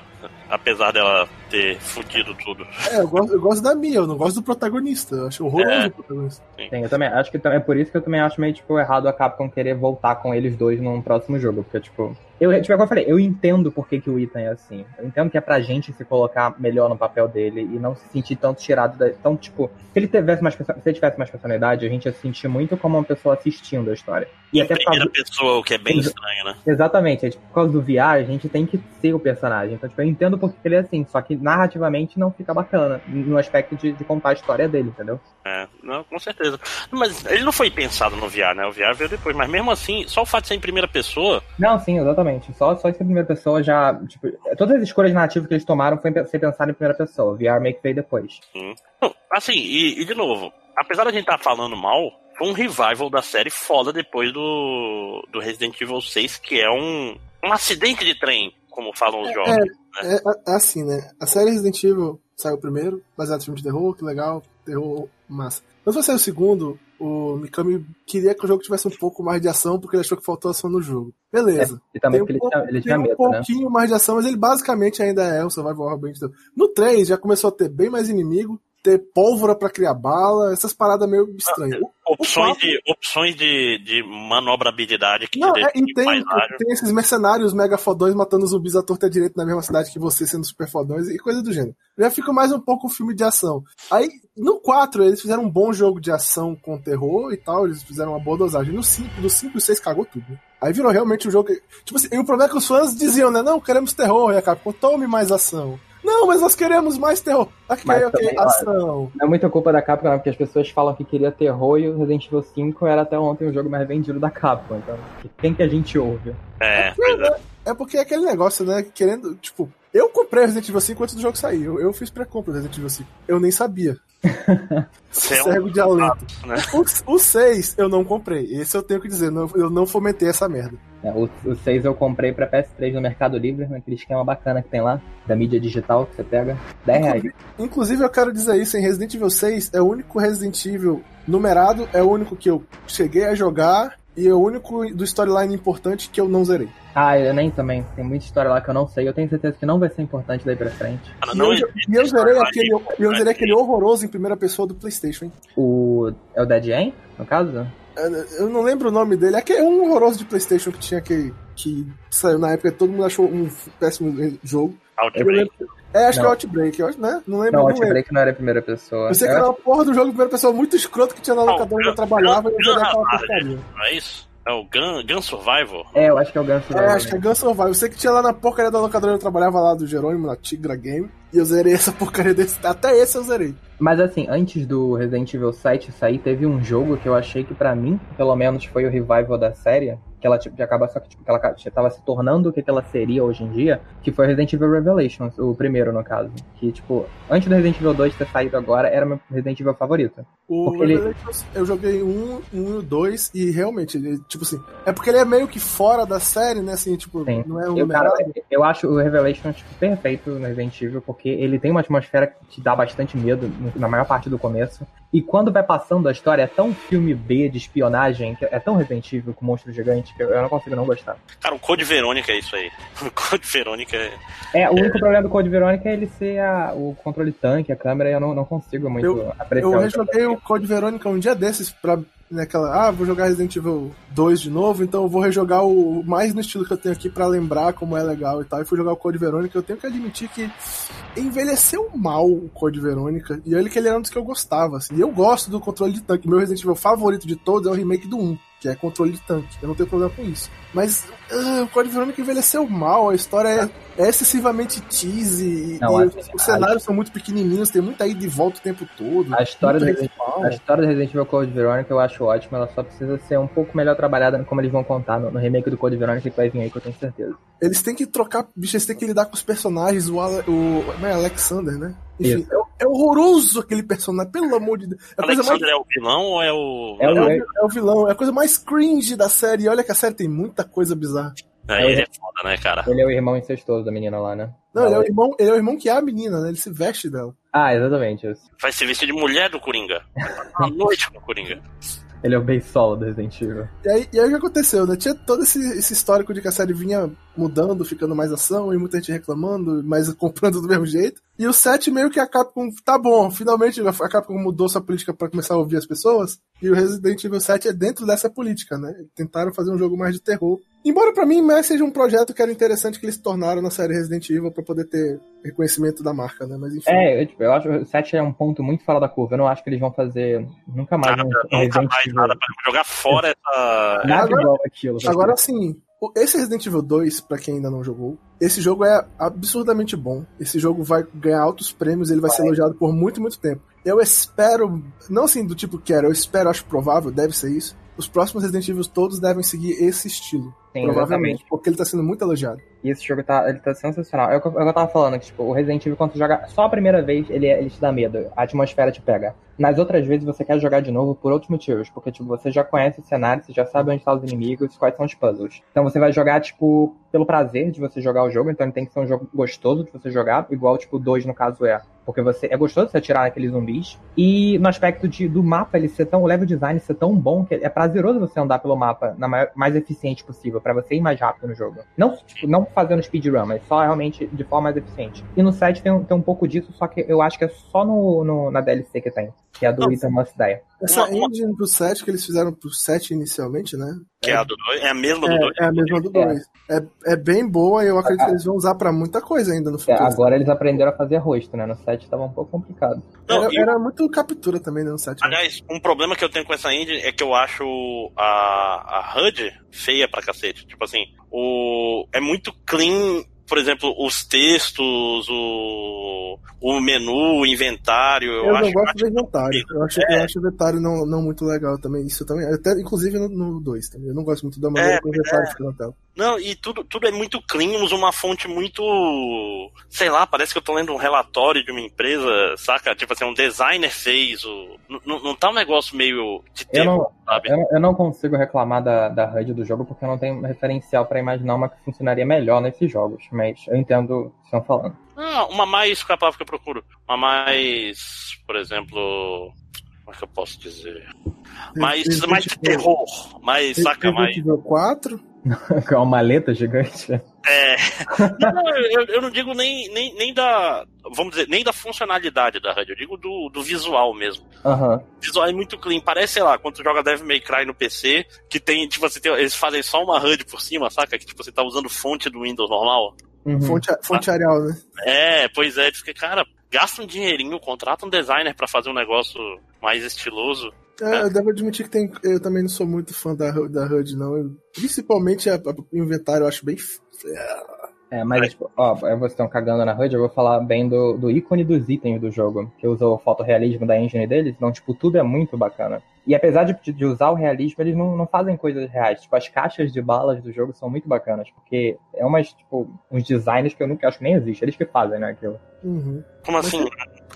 apesar dela ter fudido tudo. é, eu gosto, eu gosto da Mia, eu não gosto do protagonista. Eu acho horroroso É. o protagonista. Sim, eu também acho que é por isso que eu também acho meio, tipo, errado a Capcom querer voltar com eles dois num próximo jogo. Porque, tipo, eu, tipo, como eu falei, eu entendo por que, que o Ethan é assim. Eu entendo que é pra gente se colocar melhor no papel dele e não se sentir tanto tirado da. Então, tipo, se ele tivesse mais se ele tivesse mais personalidade, a gente ia se sentir muito como uma pessoa assistindo a história. E Em até por causa primeira pessoa, o que é bem estranho, né? Exatamente, é, tipo, por causa do VR, a gente tem que ser o personagem. Então, tipo, eu entendo porque ele é assim, só que narrativamente não fica bacana, no aspecto de, de contar a história dele, entendeu? É, não, com certeza. Mas ele não foi pensado no VR, né? O VR veio depois, mas mesmo assim, só o fato de ser em primeira pessoa, Não, sim, exatamente. Só, só isso em primeira pessoa já. Tipo, todas as escolhas narrativas que eles tomaram foi ser pensado em primeira pessoa. O VR meio que veio depois. Sim. Não, assim, e, e de novo, apesar da gente estar falando mal, foi um revival da série foda depois do, do Resident Evil 6, que é um, um acidente de trem, como falam os jogos. É, é, é assim, né? A série Resident Evil saiu primeiro, baseado em filme de terror, que legal, terror massa. Quando foi sair o segundo, o Mikami queria que o jogo tivesse um pouco mais de ação, porque ele achou que faltou ação no jogo. Beleza. E também Tem um porque ele pouco- tinha, ele tem tinha um medo, né? pouquinho mais de ação, mas ele basicamente ainda é o Survival Horror bem. No 3 já começou a ter bem mais inimigo, ter pólvora pra criar bala, essas paradas meio estranhas. Opções, o de, opções de, de manobrabilidade que Não, te é, e tem, mais ágil. tem esses mercenários mega fodões matando zumbis à torta direito na mesma cidade que você, sendo super fodões e coisa do gênero. Já fica mais um pouco um filme de ação. Aí, no 4, eles fizeram um bom jogo de ação com terror e tal, eles fizeram uma boa dosagem. No 5, no 5 e 6 cagou tudo, né? Aí virou realmente um jogo. que- Tipo assim, e o problema é que os fãs diziam, né? Não, queremos terror, e a Capcom, tome mais ação. Não, mas nós queremos mais terror. Ok, Mas ok, também, ação. Não é muita culpa da Capcom, não, porque as pessoas falam que queria terror e o Resident Evil 5 era até ontem o jogo mais vendido da Capcom. Então, quem que a gente ouve? É, pois é. É porque é aquele negócio, né? Querendo, tipo, eu comprei Resident Evil 5 antes do jogo sair. Eu, eu fiz pré-compra do Resident Evil 5. Eu nem sabia. É um Cego de alento. né? O, o 6 eu não comprei. Esse eu tenho que dizer. não- eu não fomentei essa merda. É, o, o 6 eu comprei pra PS3 no Mercado Livre, naquele esquema bacana que tem lá, da mídia digital que você pega. 10 reais. Inclusive, inclusive, eu quero dizer isso: em Resident Evil 6 é o único Resident Evil numerado, é o único que eu cheguei a jogar e é o único do storyline importante que eu não zerei. Ah, eu nem também. Tem muita história lá que eu não sei. Eu tenho certeza que não vai ser importante daí pra frente. Cara, E não eu, e eu zerei aquele, eu zerei aquele horroroso em primeira pessoa do PlayStation, hein? O. É o Dead End, no caso? Eu não lembro o nome dele. É que é um horroroso de PlayStation que tinha que, que saiu na época. Todo mundo achou um péssimo jogo. Outbreak. É, acho Não. que é Outbreak, eu né? Não lembro. Não, não lembro. Outbreak não era a primeira pessoa. Eu sei que era uma porra do jogo primeira pessoa muito escroto que tinha na locadora onde eu Gun- trabalhava e eu Gun- joguei aquela Gun- porcaria. Não é isso? É o Gun, Gun Survival? É, eu acho que é o Guns É, acho que é Gun Survival. Eu sei que tinha lá na porcaria da locadora onde eu trabalhava lá do Jerônimo, na Tigra Game. E eu zerei essa porcaria desse. Até esse eu zerei. Mas assim, antes do Resident Evil 7 sair, teve um jogo que eu achei que pra mim, pelo menos, foi o revival da série. Que ela tipo, de acabar só que tipo, que ela já tava se tornando o que que ela seria hoje em dia, que foi Resident Evil Revelations, o primeiro no caso. Que, tipo, antes do Resident Evil 2 ter saído agora, era meu Resident Evil favorito. O Porque ele- Revelations, eu joguei um, um e dois, e realmente, ele, tipo assim, é porque ele é meio que fora da série, né? Assim, tipo, Sim. não é um Eu, cara, eu acho o Revelations tipo, perfeito no Resident Evil, porque ele tem uma atmosfera que te dá bastante medo na maior parte do começo. E quando vai passando a história, é tão filme B de espionagem, que é tão Resident Evil com monstro gigante, que eu não consigo não gostar. Cara, o Code Verônica é isso aí. O Code Verônica é. É, o único problema do Code Verônica é ele ser a- o controle tanque, a câmera, e eu não, não consigo muito Eu- apreciar. Eu rejoguei o Code Verônica um dia desses pra. Naquela, ah, vou jogar Resident Evil 2 de novo, então eu vou rejogar o mais no estilo que eu tenho aqui pra lembrar como é legal e tal. E fui jogar o Code Verônica. Eu tenho que admitir que envelheceu mal o Code Verônica. E olha que ele era um dos que eu gostava. Assim. E eu gosto do controle de tanque. Meu Resident Evil favorito de todos é o remake do 1, que é controle de tanque. Eu não tenho problema com isso. Mas ah, o Code Verônica envelheceu mal. A história é, é excessivamente cheesy. e- Não, e os cenários são muito pequenininhos, tem muita ida e volta o tempo todo. A história, do Resident, a história do Resident Evil Code Verônica eu acho ótima, ela só precisa ser um pouco melhor trabalhada como eles vão contar no, no remake do Code Verônica que vai vir aí, que eu tenho certeza. Eles têm que trocar, bicho, eles têm que lidar com os personagens, o, Ale- o não é Alexander, né? Enfim. É, horroroso aquele personagem, pelo amor de Deus. É a coisa mais é o vilão ou é o. É o- é, é o vilão, é a coisa mais cringe da série. E olha que a série tem muita coisa bizarra. é, ele é foda, né, cara? Ele é o irmão incestuoso da menina lá, né? Não, ele é, o irmão, ele é o irmão que é a menina, né? Ele se veste dela. Ah, exatamente isso. Vai se vestir de mulher do Coringa. À noite com o Coringa. Ele é o bem solo do Resident Evil. E aí, e aí o que aconteceu, né? Tinha todo esse, esse histórico de que a série vinha mudando, ficando mais ação, e muita gente reclamando, mas comprando do mesmo jeito. E o 7 meio que a Capcom, tá bom, finalmente a Capcom mudou sua política pra começar a ouvir as pessoas. E o Resident Evil 7 é dentro dessa política, né? Tentaram fazer um jogo mais de terror. Embora pra mim mais seja um projeto que era interessante que eles tornaram na série Resident Evil pra poder ter reconhecimento da marca, né? Mas enfim. É, eu, tipo, eu acho que o 7 é um ponto muito fora da curva. Eu não acho que eles vão fazer nunca mais Nada, um nunca Resident mais Evil. nada pra jogar fora essa. Nada Agora- igual aquilo. Agora sim, o- esse Resident Evil 2, pra quem ainda não jogou, esse jogo é absurdamente bom. Esse jogo vai ganhar altos prêmios, ele vai ser elogiado por muito, muito tempo. Eu espero, não assim do tipo quero, eu espero, acho provável, deve ser isso. Os próximos Resident Evil todos devem seguir esse estilo. Sim, provavelmente, exatamente. porque ele tá sendo muito elogiado. E esse jogo tá, ele tá sensacional. É o que eu, é eu tava falando, que tipo, o Resident Evil, quando você joga só a primeira vez, ele, é- ele te dá medo. A atmosfera te pega. Nas outras vezes você quer jogar de novo por outros motivos. Porque, tipo, você já conhece o cenário, você já sabe onde estão os inimigos, quais são os puzzles. Então você vai jogar, tipo, pelo prazer de você jogar o jogo. Então ele tem que ser um jogo gostoso de você jogar, igual, tipo, o 2 no caso é. Porque você é gostoso você atirar naqueles zumbis. E no aspecto de, do mapa, ele ser tão. O level design ser tão bom que é prazeroso você andar pelo mapa na maior- mais eficiente possível, pra você ir mais rápido no jogo. Não, tipo, não fazendo speedrun, mas só realmente de forma mais eficiente. E no 7 tem, um- tem um pouco disso, só que eu acho que é só no, no- na DLC que tem. Que é a do. Ethan Must Die. Essa uma- engine do 7 que eles fizeram pro 7 inicialmente, né? Que é a do 2. É a mesma do 2. É, é a mesma do 2. É, é bem boa e eu acredito que eles vão usar pra muita coisa ainda no É, futuro. agora eles aprenderam a fazer rosto, né? No 7 tava um pouco complicado. Não, Era, e- era muito captura também né, no 7. né? Aliás, um problema que eu tenho com essa engine é que eu acho a, a HUD feia pra cacete. Tipo assim, o, é muito clean, por exemplo, os textos, o, o menu, o inventário. Eu, Eu, acho não gosto do inventário. Eu acho, É. eu acho o inventário não, não muito legal também. Isso também. Até, inclusive no 2 também. Eu não gosto muito da maneira É, que o inventário fica na tela. Não, e tudo, tudo é muito clean, usa uma fonte muito. Sei lá, parece que eu tô lendo um relatório de uma empresa, saca? Tipo assim, um designer fez. O, não tá um negócio meio de Eu terror, não, sabe? eu, não- eu não consigo reclamar da, da HUD do jogo porque eu não tenho referencial pra imaginar uma que funcionaria melhor nesses jogos. Mas eu entendo o que estão falando. Ah, uma mais, qual é a palavra que eu procuro? Uma mais, por exemplo. Como é que eu posso dizer? Mais, mais de terror. Mais, saca? Resident Mais. Evil 4, Com uma maleta gigante. É. Não, não, eu, eu não digo nem, nem, nem da. Vamos dizer, nem da funcionalidade da HUD, eu digo do, do visual mesmo. O visual é muito clean. Parece, sei lá, quando tu joga Devil May Cry no PC, que tem, tipo, você tem, eles fazem só uma HUD por cima, saca? Que tipo, você tá usando fonte do Windows normal. Uhum. Fonte, fonte Arial, né? É, pois é, diz que, cara, gasta um dinheirinho, contrata um designer pra fazer um negócio mais estiloso. É, eu devo admitir que tem, eu também não sou muito fã da, da HUD, não. Eu- principalmente a- a- o inventário eu acho bem. f- É, mas, tipo, ó, vocês estão cagando na HUD, eu vou falar bem do, do ícone dos itens do jogo, que usa o fotorrealismo da engine deles, então, tipo, tudo é muito bacana. E apesar de, de usar o realismo, eles não, não fazem coisas reais. Tipo, as caixas de balas do jogo são muito bacanas, porque é umas, tipo, uns designs que eu nunca acho que nem existe, eles que fazem, né, aquilo. Uhum. Como assim?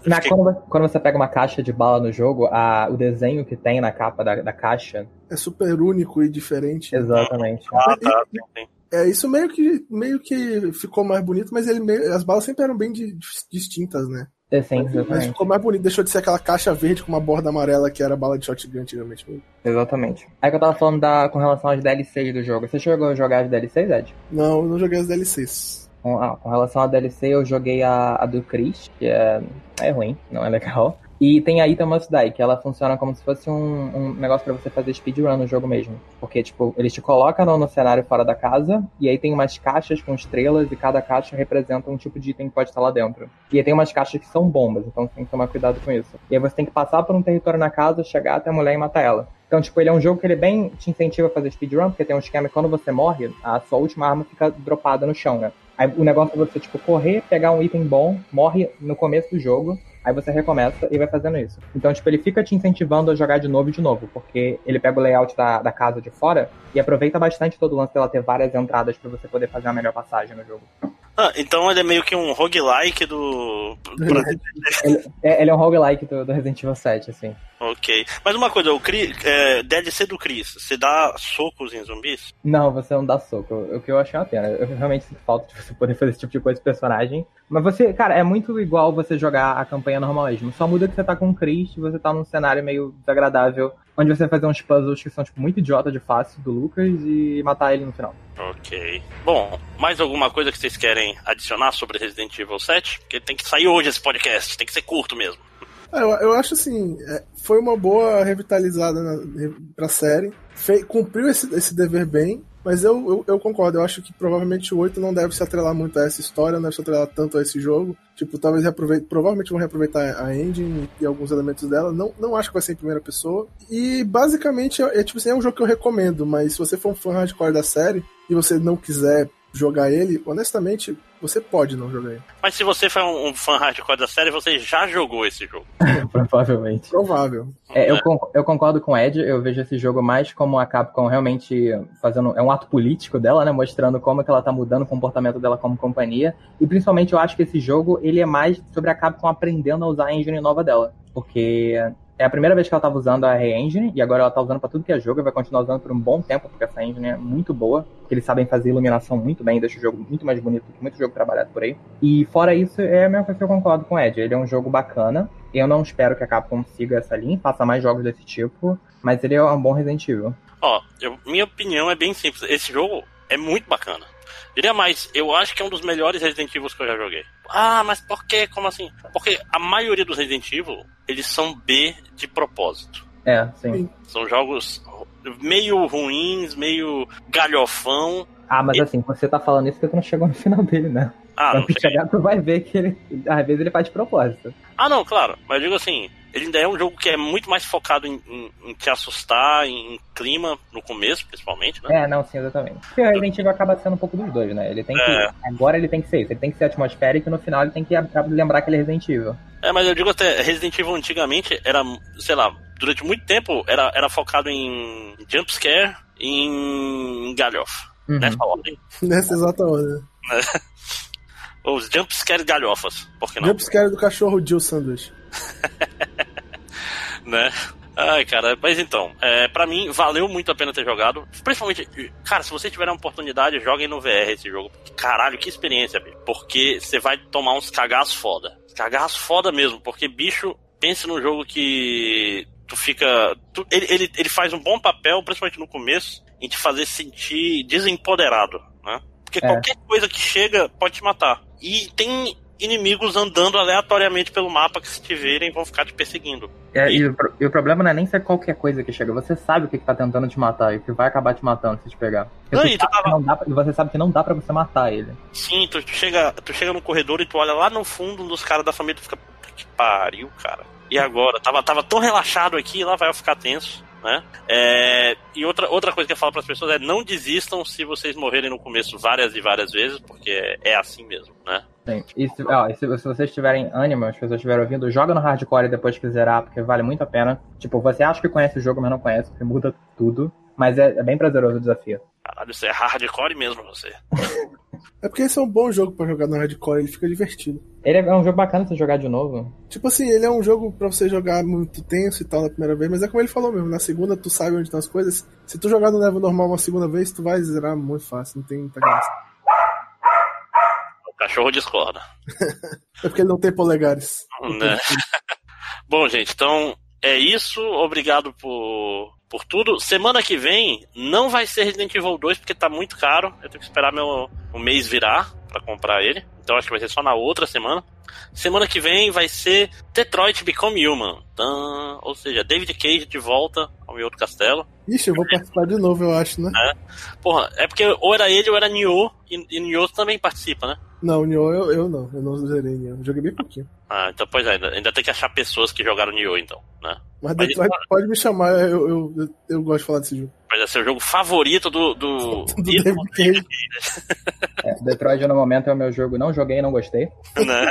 Na, quando, quando você pega uma caixa de bala no jogo, a, o desenho que tem na capa da, da caixa. É super único e diferente. Exatamente. Ah, tá, sim, sim. É, isso meio que, meio que ficou mais bonito, mas ele meio- as balas sempre eram bem di- distintas, né? É, sim, Mas exatamente. ficou mais bonito, deixou de ser aquela caixa verde com uma borda amarela que era bala de shotgun antigamente. Exatamente. Aí que eu tava falando da, com relação às DLCs do jogo. Você chegou a jogar as DLCs, Ed? Não, eu não joguei as DLCs. Com, ah, com relação à DLC, eu joguei a, a do Chris, que é, é ruim, não é legal. E tem a Item Must Die, que ela funciona como se fosse um, um negócio pra você fazer speedrun no jogo mesmo. Porque, tipo, eles te colocam no, no cenário fora da casa, e aí tem umas caixas com estrelas, e cada caixa representa um tipo de item que pode estar lá dentro. E aí tem umas caixas que são bombas, então você tem que tomar cuidado com isso. E aí você tem que passar por um território na casa, chegar até a mulher e matar ela. Então, tipo, ele é um jogo que ele bem te incentiva a fazer speedrun, porque tem um esquema que quando você morre, a sua última arma fica dropada no chão, né? Aí o negócio é você, tipo, correr, pegar um item bom, morre no começo do jogo, aí você recomeça e vai fazendo isso. Então, tipo, ele fica te incentivando a jogar de novo e de novo, porque ele pega o layout da, da casa de fora e aproveita bastante todo o lance dela ter várias entradas pra você poder fazer a melhor passagem no jogo. Ah, então ele é meio que um roguelike do. Ele é, ele é um roguelike do, do Resident Evil 7, assim. ok. Mas uma coisa, o Chris, é, DLC do Chris, você dá socos em zumbis? Não, você não dá soco. O que eu achei uma pena. Eu realmente sinto falta de você poder fazer esse tipo de coisa com personagem. Mas você, cara, é muito igual você jogar a campanha normal mesmo. Só muda que você tá com o Chris e você tá num cenário meio desagradável, onde você vai fazer uns puzzles que são, tipo, muito idiota de fácil do Lucas e matar ele no final. Ok. Bom, mais alguma coisa que vocês querem adicionar sobre Resident Evil 7? Porque tem que sair hoje esse podcast, tem que ser curto mesmo. Ah, eu, eu acho assim, é, foi uma boa revitalizada na, pra série. Fe- cumpriu esse, esse dever bem, mas eu, eu, eu concordo. Eu acho que provavelmente o 8 não deve se atrelar muito a essa história, não deve se atrelar tanto a esse jogo. Tipo, talvez reaproveitem, provavelmente vão reaproveitar a engine e alguns elementos dela. Não, não acho que vai ser em primeira pessoa. E basicamente é, é, tipo assim, é um jogo que eu recomendo, mas se você for um fã hardcore da série e você não quiser jogar ele, honestamente, você pode não jogar ele. Mas se você for um, um fã hardcore da série, você já jogou esse jogo. Provavelmente. Provável. É, eu, con- eu concordo com o Ed, eu vejo esse jogo mais como a Capcom realmente fazendo. É um ato político dela, né? Mostrando como que ela tá mudando o comportamento dela como companhia. E principalmente eu acho que esse jogo ele é mais sobre a Capcom aprendendo a usar a engine nova dela. Porque é a primeira vez que ela tava usando a Re-Engine, e agora ela tá usando pra tudo que é jogo, e vai continuar usando por um bom tempo, porque essa engine é muito boa. porque Eles sabem fazer iluminação muito bem, deixa o jogo muito mais bonito que muito jogo trabalhado por aí. E fora isso, é a mesma coisa que eu concordo com o Ed. Ele é um jogo bacana. Eu não espero que a Capcom siga essa linha, faça mais jogos desse tipo, mas ele é um bom Resident Evil. Ó, minha opinião é bem simples. Esse jogo é muito bacana. Diria mais, eu acho que é um dos melhores Resident Evil que eu já joguei. Ah, mas por quê? Como assim? Porque a maioria dos Resident Evil, eles são B de propósito. É, sim. São jogos meio ruins, meio galhofão. Ah, mas assim, você tá falando isso porque tu não chegou no final dele, né? Ah, não Quando tu cheguei. chegar, tu vai ver que ele. Às vezes ele faz de propósito. Ah, não, claro. Mas eu digo assim, ele ainda é um jogo que é muito mais focado em, em- em te assustar, em, em clima, no começo, principalmente, né? É, não, sim, exatamente. Porque o Resident Evil acaba sendo um pouco dos dois, né? Ele tem que. É. Agora ele tem que ser isso. Ele tem que ser atmosférico e no final ele tem que lembrar que ele é Resident Evil. É, mas eu digo até, Resident Evil antigamente era, sei lá, durante muito tempo era, era focado em jumpscare e em galhofa. Uhum. Nessa ordem. Nessa exata hora. Os jumpscare galhofas, por que não? Jumpscare do cachorro Jill Sandwich. né? Ai, cara, mas então, é, para mim valeu muito a pena ter jogado. Principalmente, cara, se você tiver uma oportunidade, joguem no VR esse jogo. Caralho, que experiência, bicho. Porque você vai tomar uns cagaços foda. Cagaços foda mesmo, porque bicho, pense num jogo que tu fica. tu- ele, ele, ele faz um bom papel, principalmente no começo, em te fazer sentir desempoderado, né? Porque É. qualquer coisa que chega pode te matar. E tem inimigos andando aleatoriamente pelo mapa que se te verem vão ficar te perseguindo. É, e, o, pro- e o problema não é nem ser qualquer coisa que chega. Você sabe o que, que tá tentando te matar e o que vai acabar te matando se te pegar. Não, e tu sabe tava- não dá pra- e você sabe que não dá pra você matar ele. Sim, tu chega, tu chega no corredor e tu olha lá no fundo um dos caras da família e tu fica, puta que pariu, cara. E agora? Tava, tava tão relaxado aqui, lá vai eu ficar tenso, né? É, e outra, outra coisa que eu falo pras pessoas é não desistam se vocês morrerem no começo várias e várias vezes, porque é, é assim mesmo, né? Sim. E, se, ó, e se, se vocês tiverem ânimo, as pessoas estiverem ouvindo, joga no hardcore depois que zerar, porque vale muito a pena. Tipo, você acha que conhece o jogo, mas não conhece, porque muda tudo. Mas é, é bem prazeroso o desafio. Caralho, isso é hardcore mesmo você. É porque esse é um bom jogo pra jogar no hardcore, ele fica divertido. Ele é um jogo bacana você jogar de novo. Tipo assim, ele é um jogo pra você jogar muito tenso e tal na primeira vez, mas é como ele falou mesmo, na segunda tu sabe onde estão as coisas. Se tu jogar no level normal uma segunda vez, tu vai zerar muito fácil, não tem muita graça. O cachorro discorda. É porque ele não tem polegares. né? Bom, gente, então é isso. Obrigado por, por tudo. Semana que vem não vai ser Resident Evil 2 porque tá muito caro. Eu tenho que esperar meu mês virar pra comprar ele. Então acho que vai ser só na outra semana. Semana que vem vai ser Detroit Become Human. Ou seja, David Cage de volta ao meu outro castelo. Ixi, eu vou participar de novo, eu acho, né? Porra, é porque ou era ele ou era Nioh. E, e Nioh também participa, né? Não, Nioh eu, eu não, eu não zerei Nioh. Eu joguei bem pouquinho. Ah, então pois é, ainda, ainda tem que achar pessoas que jogaram Nioh, então, né? Mas Mas Detroit pode me chamar, eu, eu, eu, eu gosto de falar desse jogo. Vai ser o jogo favorito do. do, Do David Cage. É, Detroit no momento é o meu jogo. Não joguei e não gostei. né?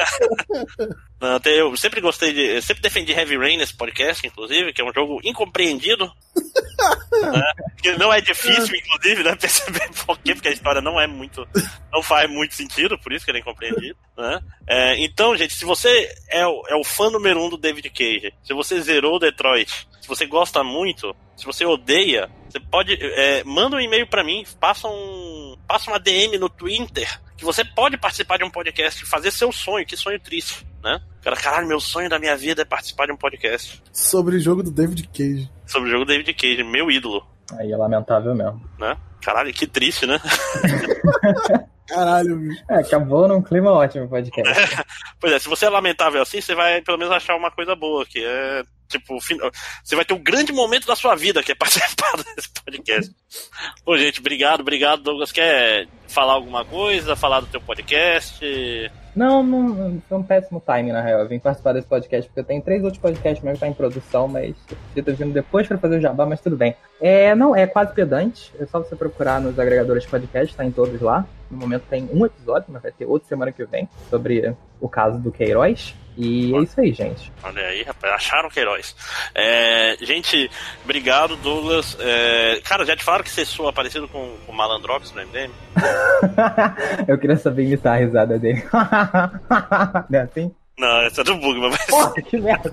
Não, tem- eu sempre gostei de. Eu sempre defendi Heavy Rain nesse podcast, inclusive, que é um jogo incompreendido. né? Que não é difícil, inclusive, né? Perceber por quê, porque a história não é muito. Não faz muito sentido, por isso que ele é incompreendido. Né? É, então, gente, se você é o, é o fã número um do David Cage, se você zerou Detroit, se você gosta muito, se você odeia, você pode. é, manda um e-mail pra mim, passa um. Passa uma DM no Twitter que você pode participar de um podcast, fazer seu sonho, que sonho triste, né? Cara, caralho, meu sonho da minha vida é participar de um podcast Sobre o jogo do David Cage. sobre o jogo David Cage, meu ídolo, Aí é lamentável mesmo. né? Caralho, que triste, né? Caralho, bicho. É, acabou num clima ótimo o podcast. Pois é, se você é lamentável assim, você vai pelo menos achar uma coisa boa, que é tipo, você vai ter um grande momento da sua vida, que é participar desse podcast. Bom, gente, obrigado, obrigado, Douglas. Quer falar alguma coisa, falar do teu podcast? Não, não, foi um péssimo timing, na real. Eu vim participar desse podcast porque eu tenho três outros podcasts meus que tá em produção, mas eu ter vindo depois pra fazer o jabá, mas tudo bem. É, não, é quase pedante. É só você procurar nos agregadores de podcast, tá em todos lá. No momento tem um episódio, mas vai ter outro semana que vem, sobre o caso do Queiroz. E é isso aí, gente. Olha aí, rapaz, acharam que heróis. É, gente, obrigado, Douglas. É, cara, já te falaram que você soa parecido com o Malandrox no MDM? eu queria saber imitar a risada dele. Não é assim? Não, essa é do Bugman, mas. Porra, que merda.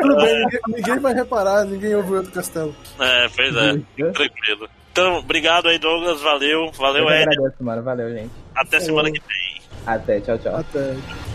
Tudo bem, ninguém, ninguém vai reparar, ninguém ouve o outro castelo. É, pois é, tranquilo. Então, obrigado aí, Douglas. Valeu, valeu, Eu Ed. agradeço, mano. Valeu, gente. Até semana que vem. Até, tchau, tchau. Até.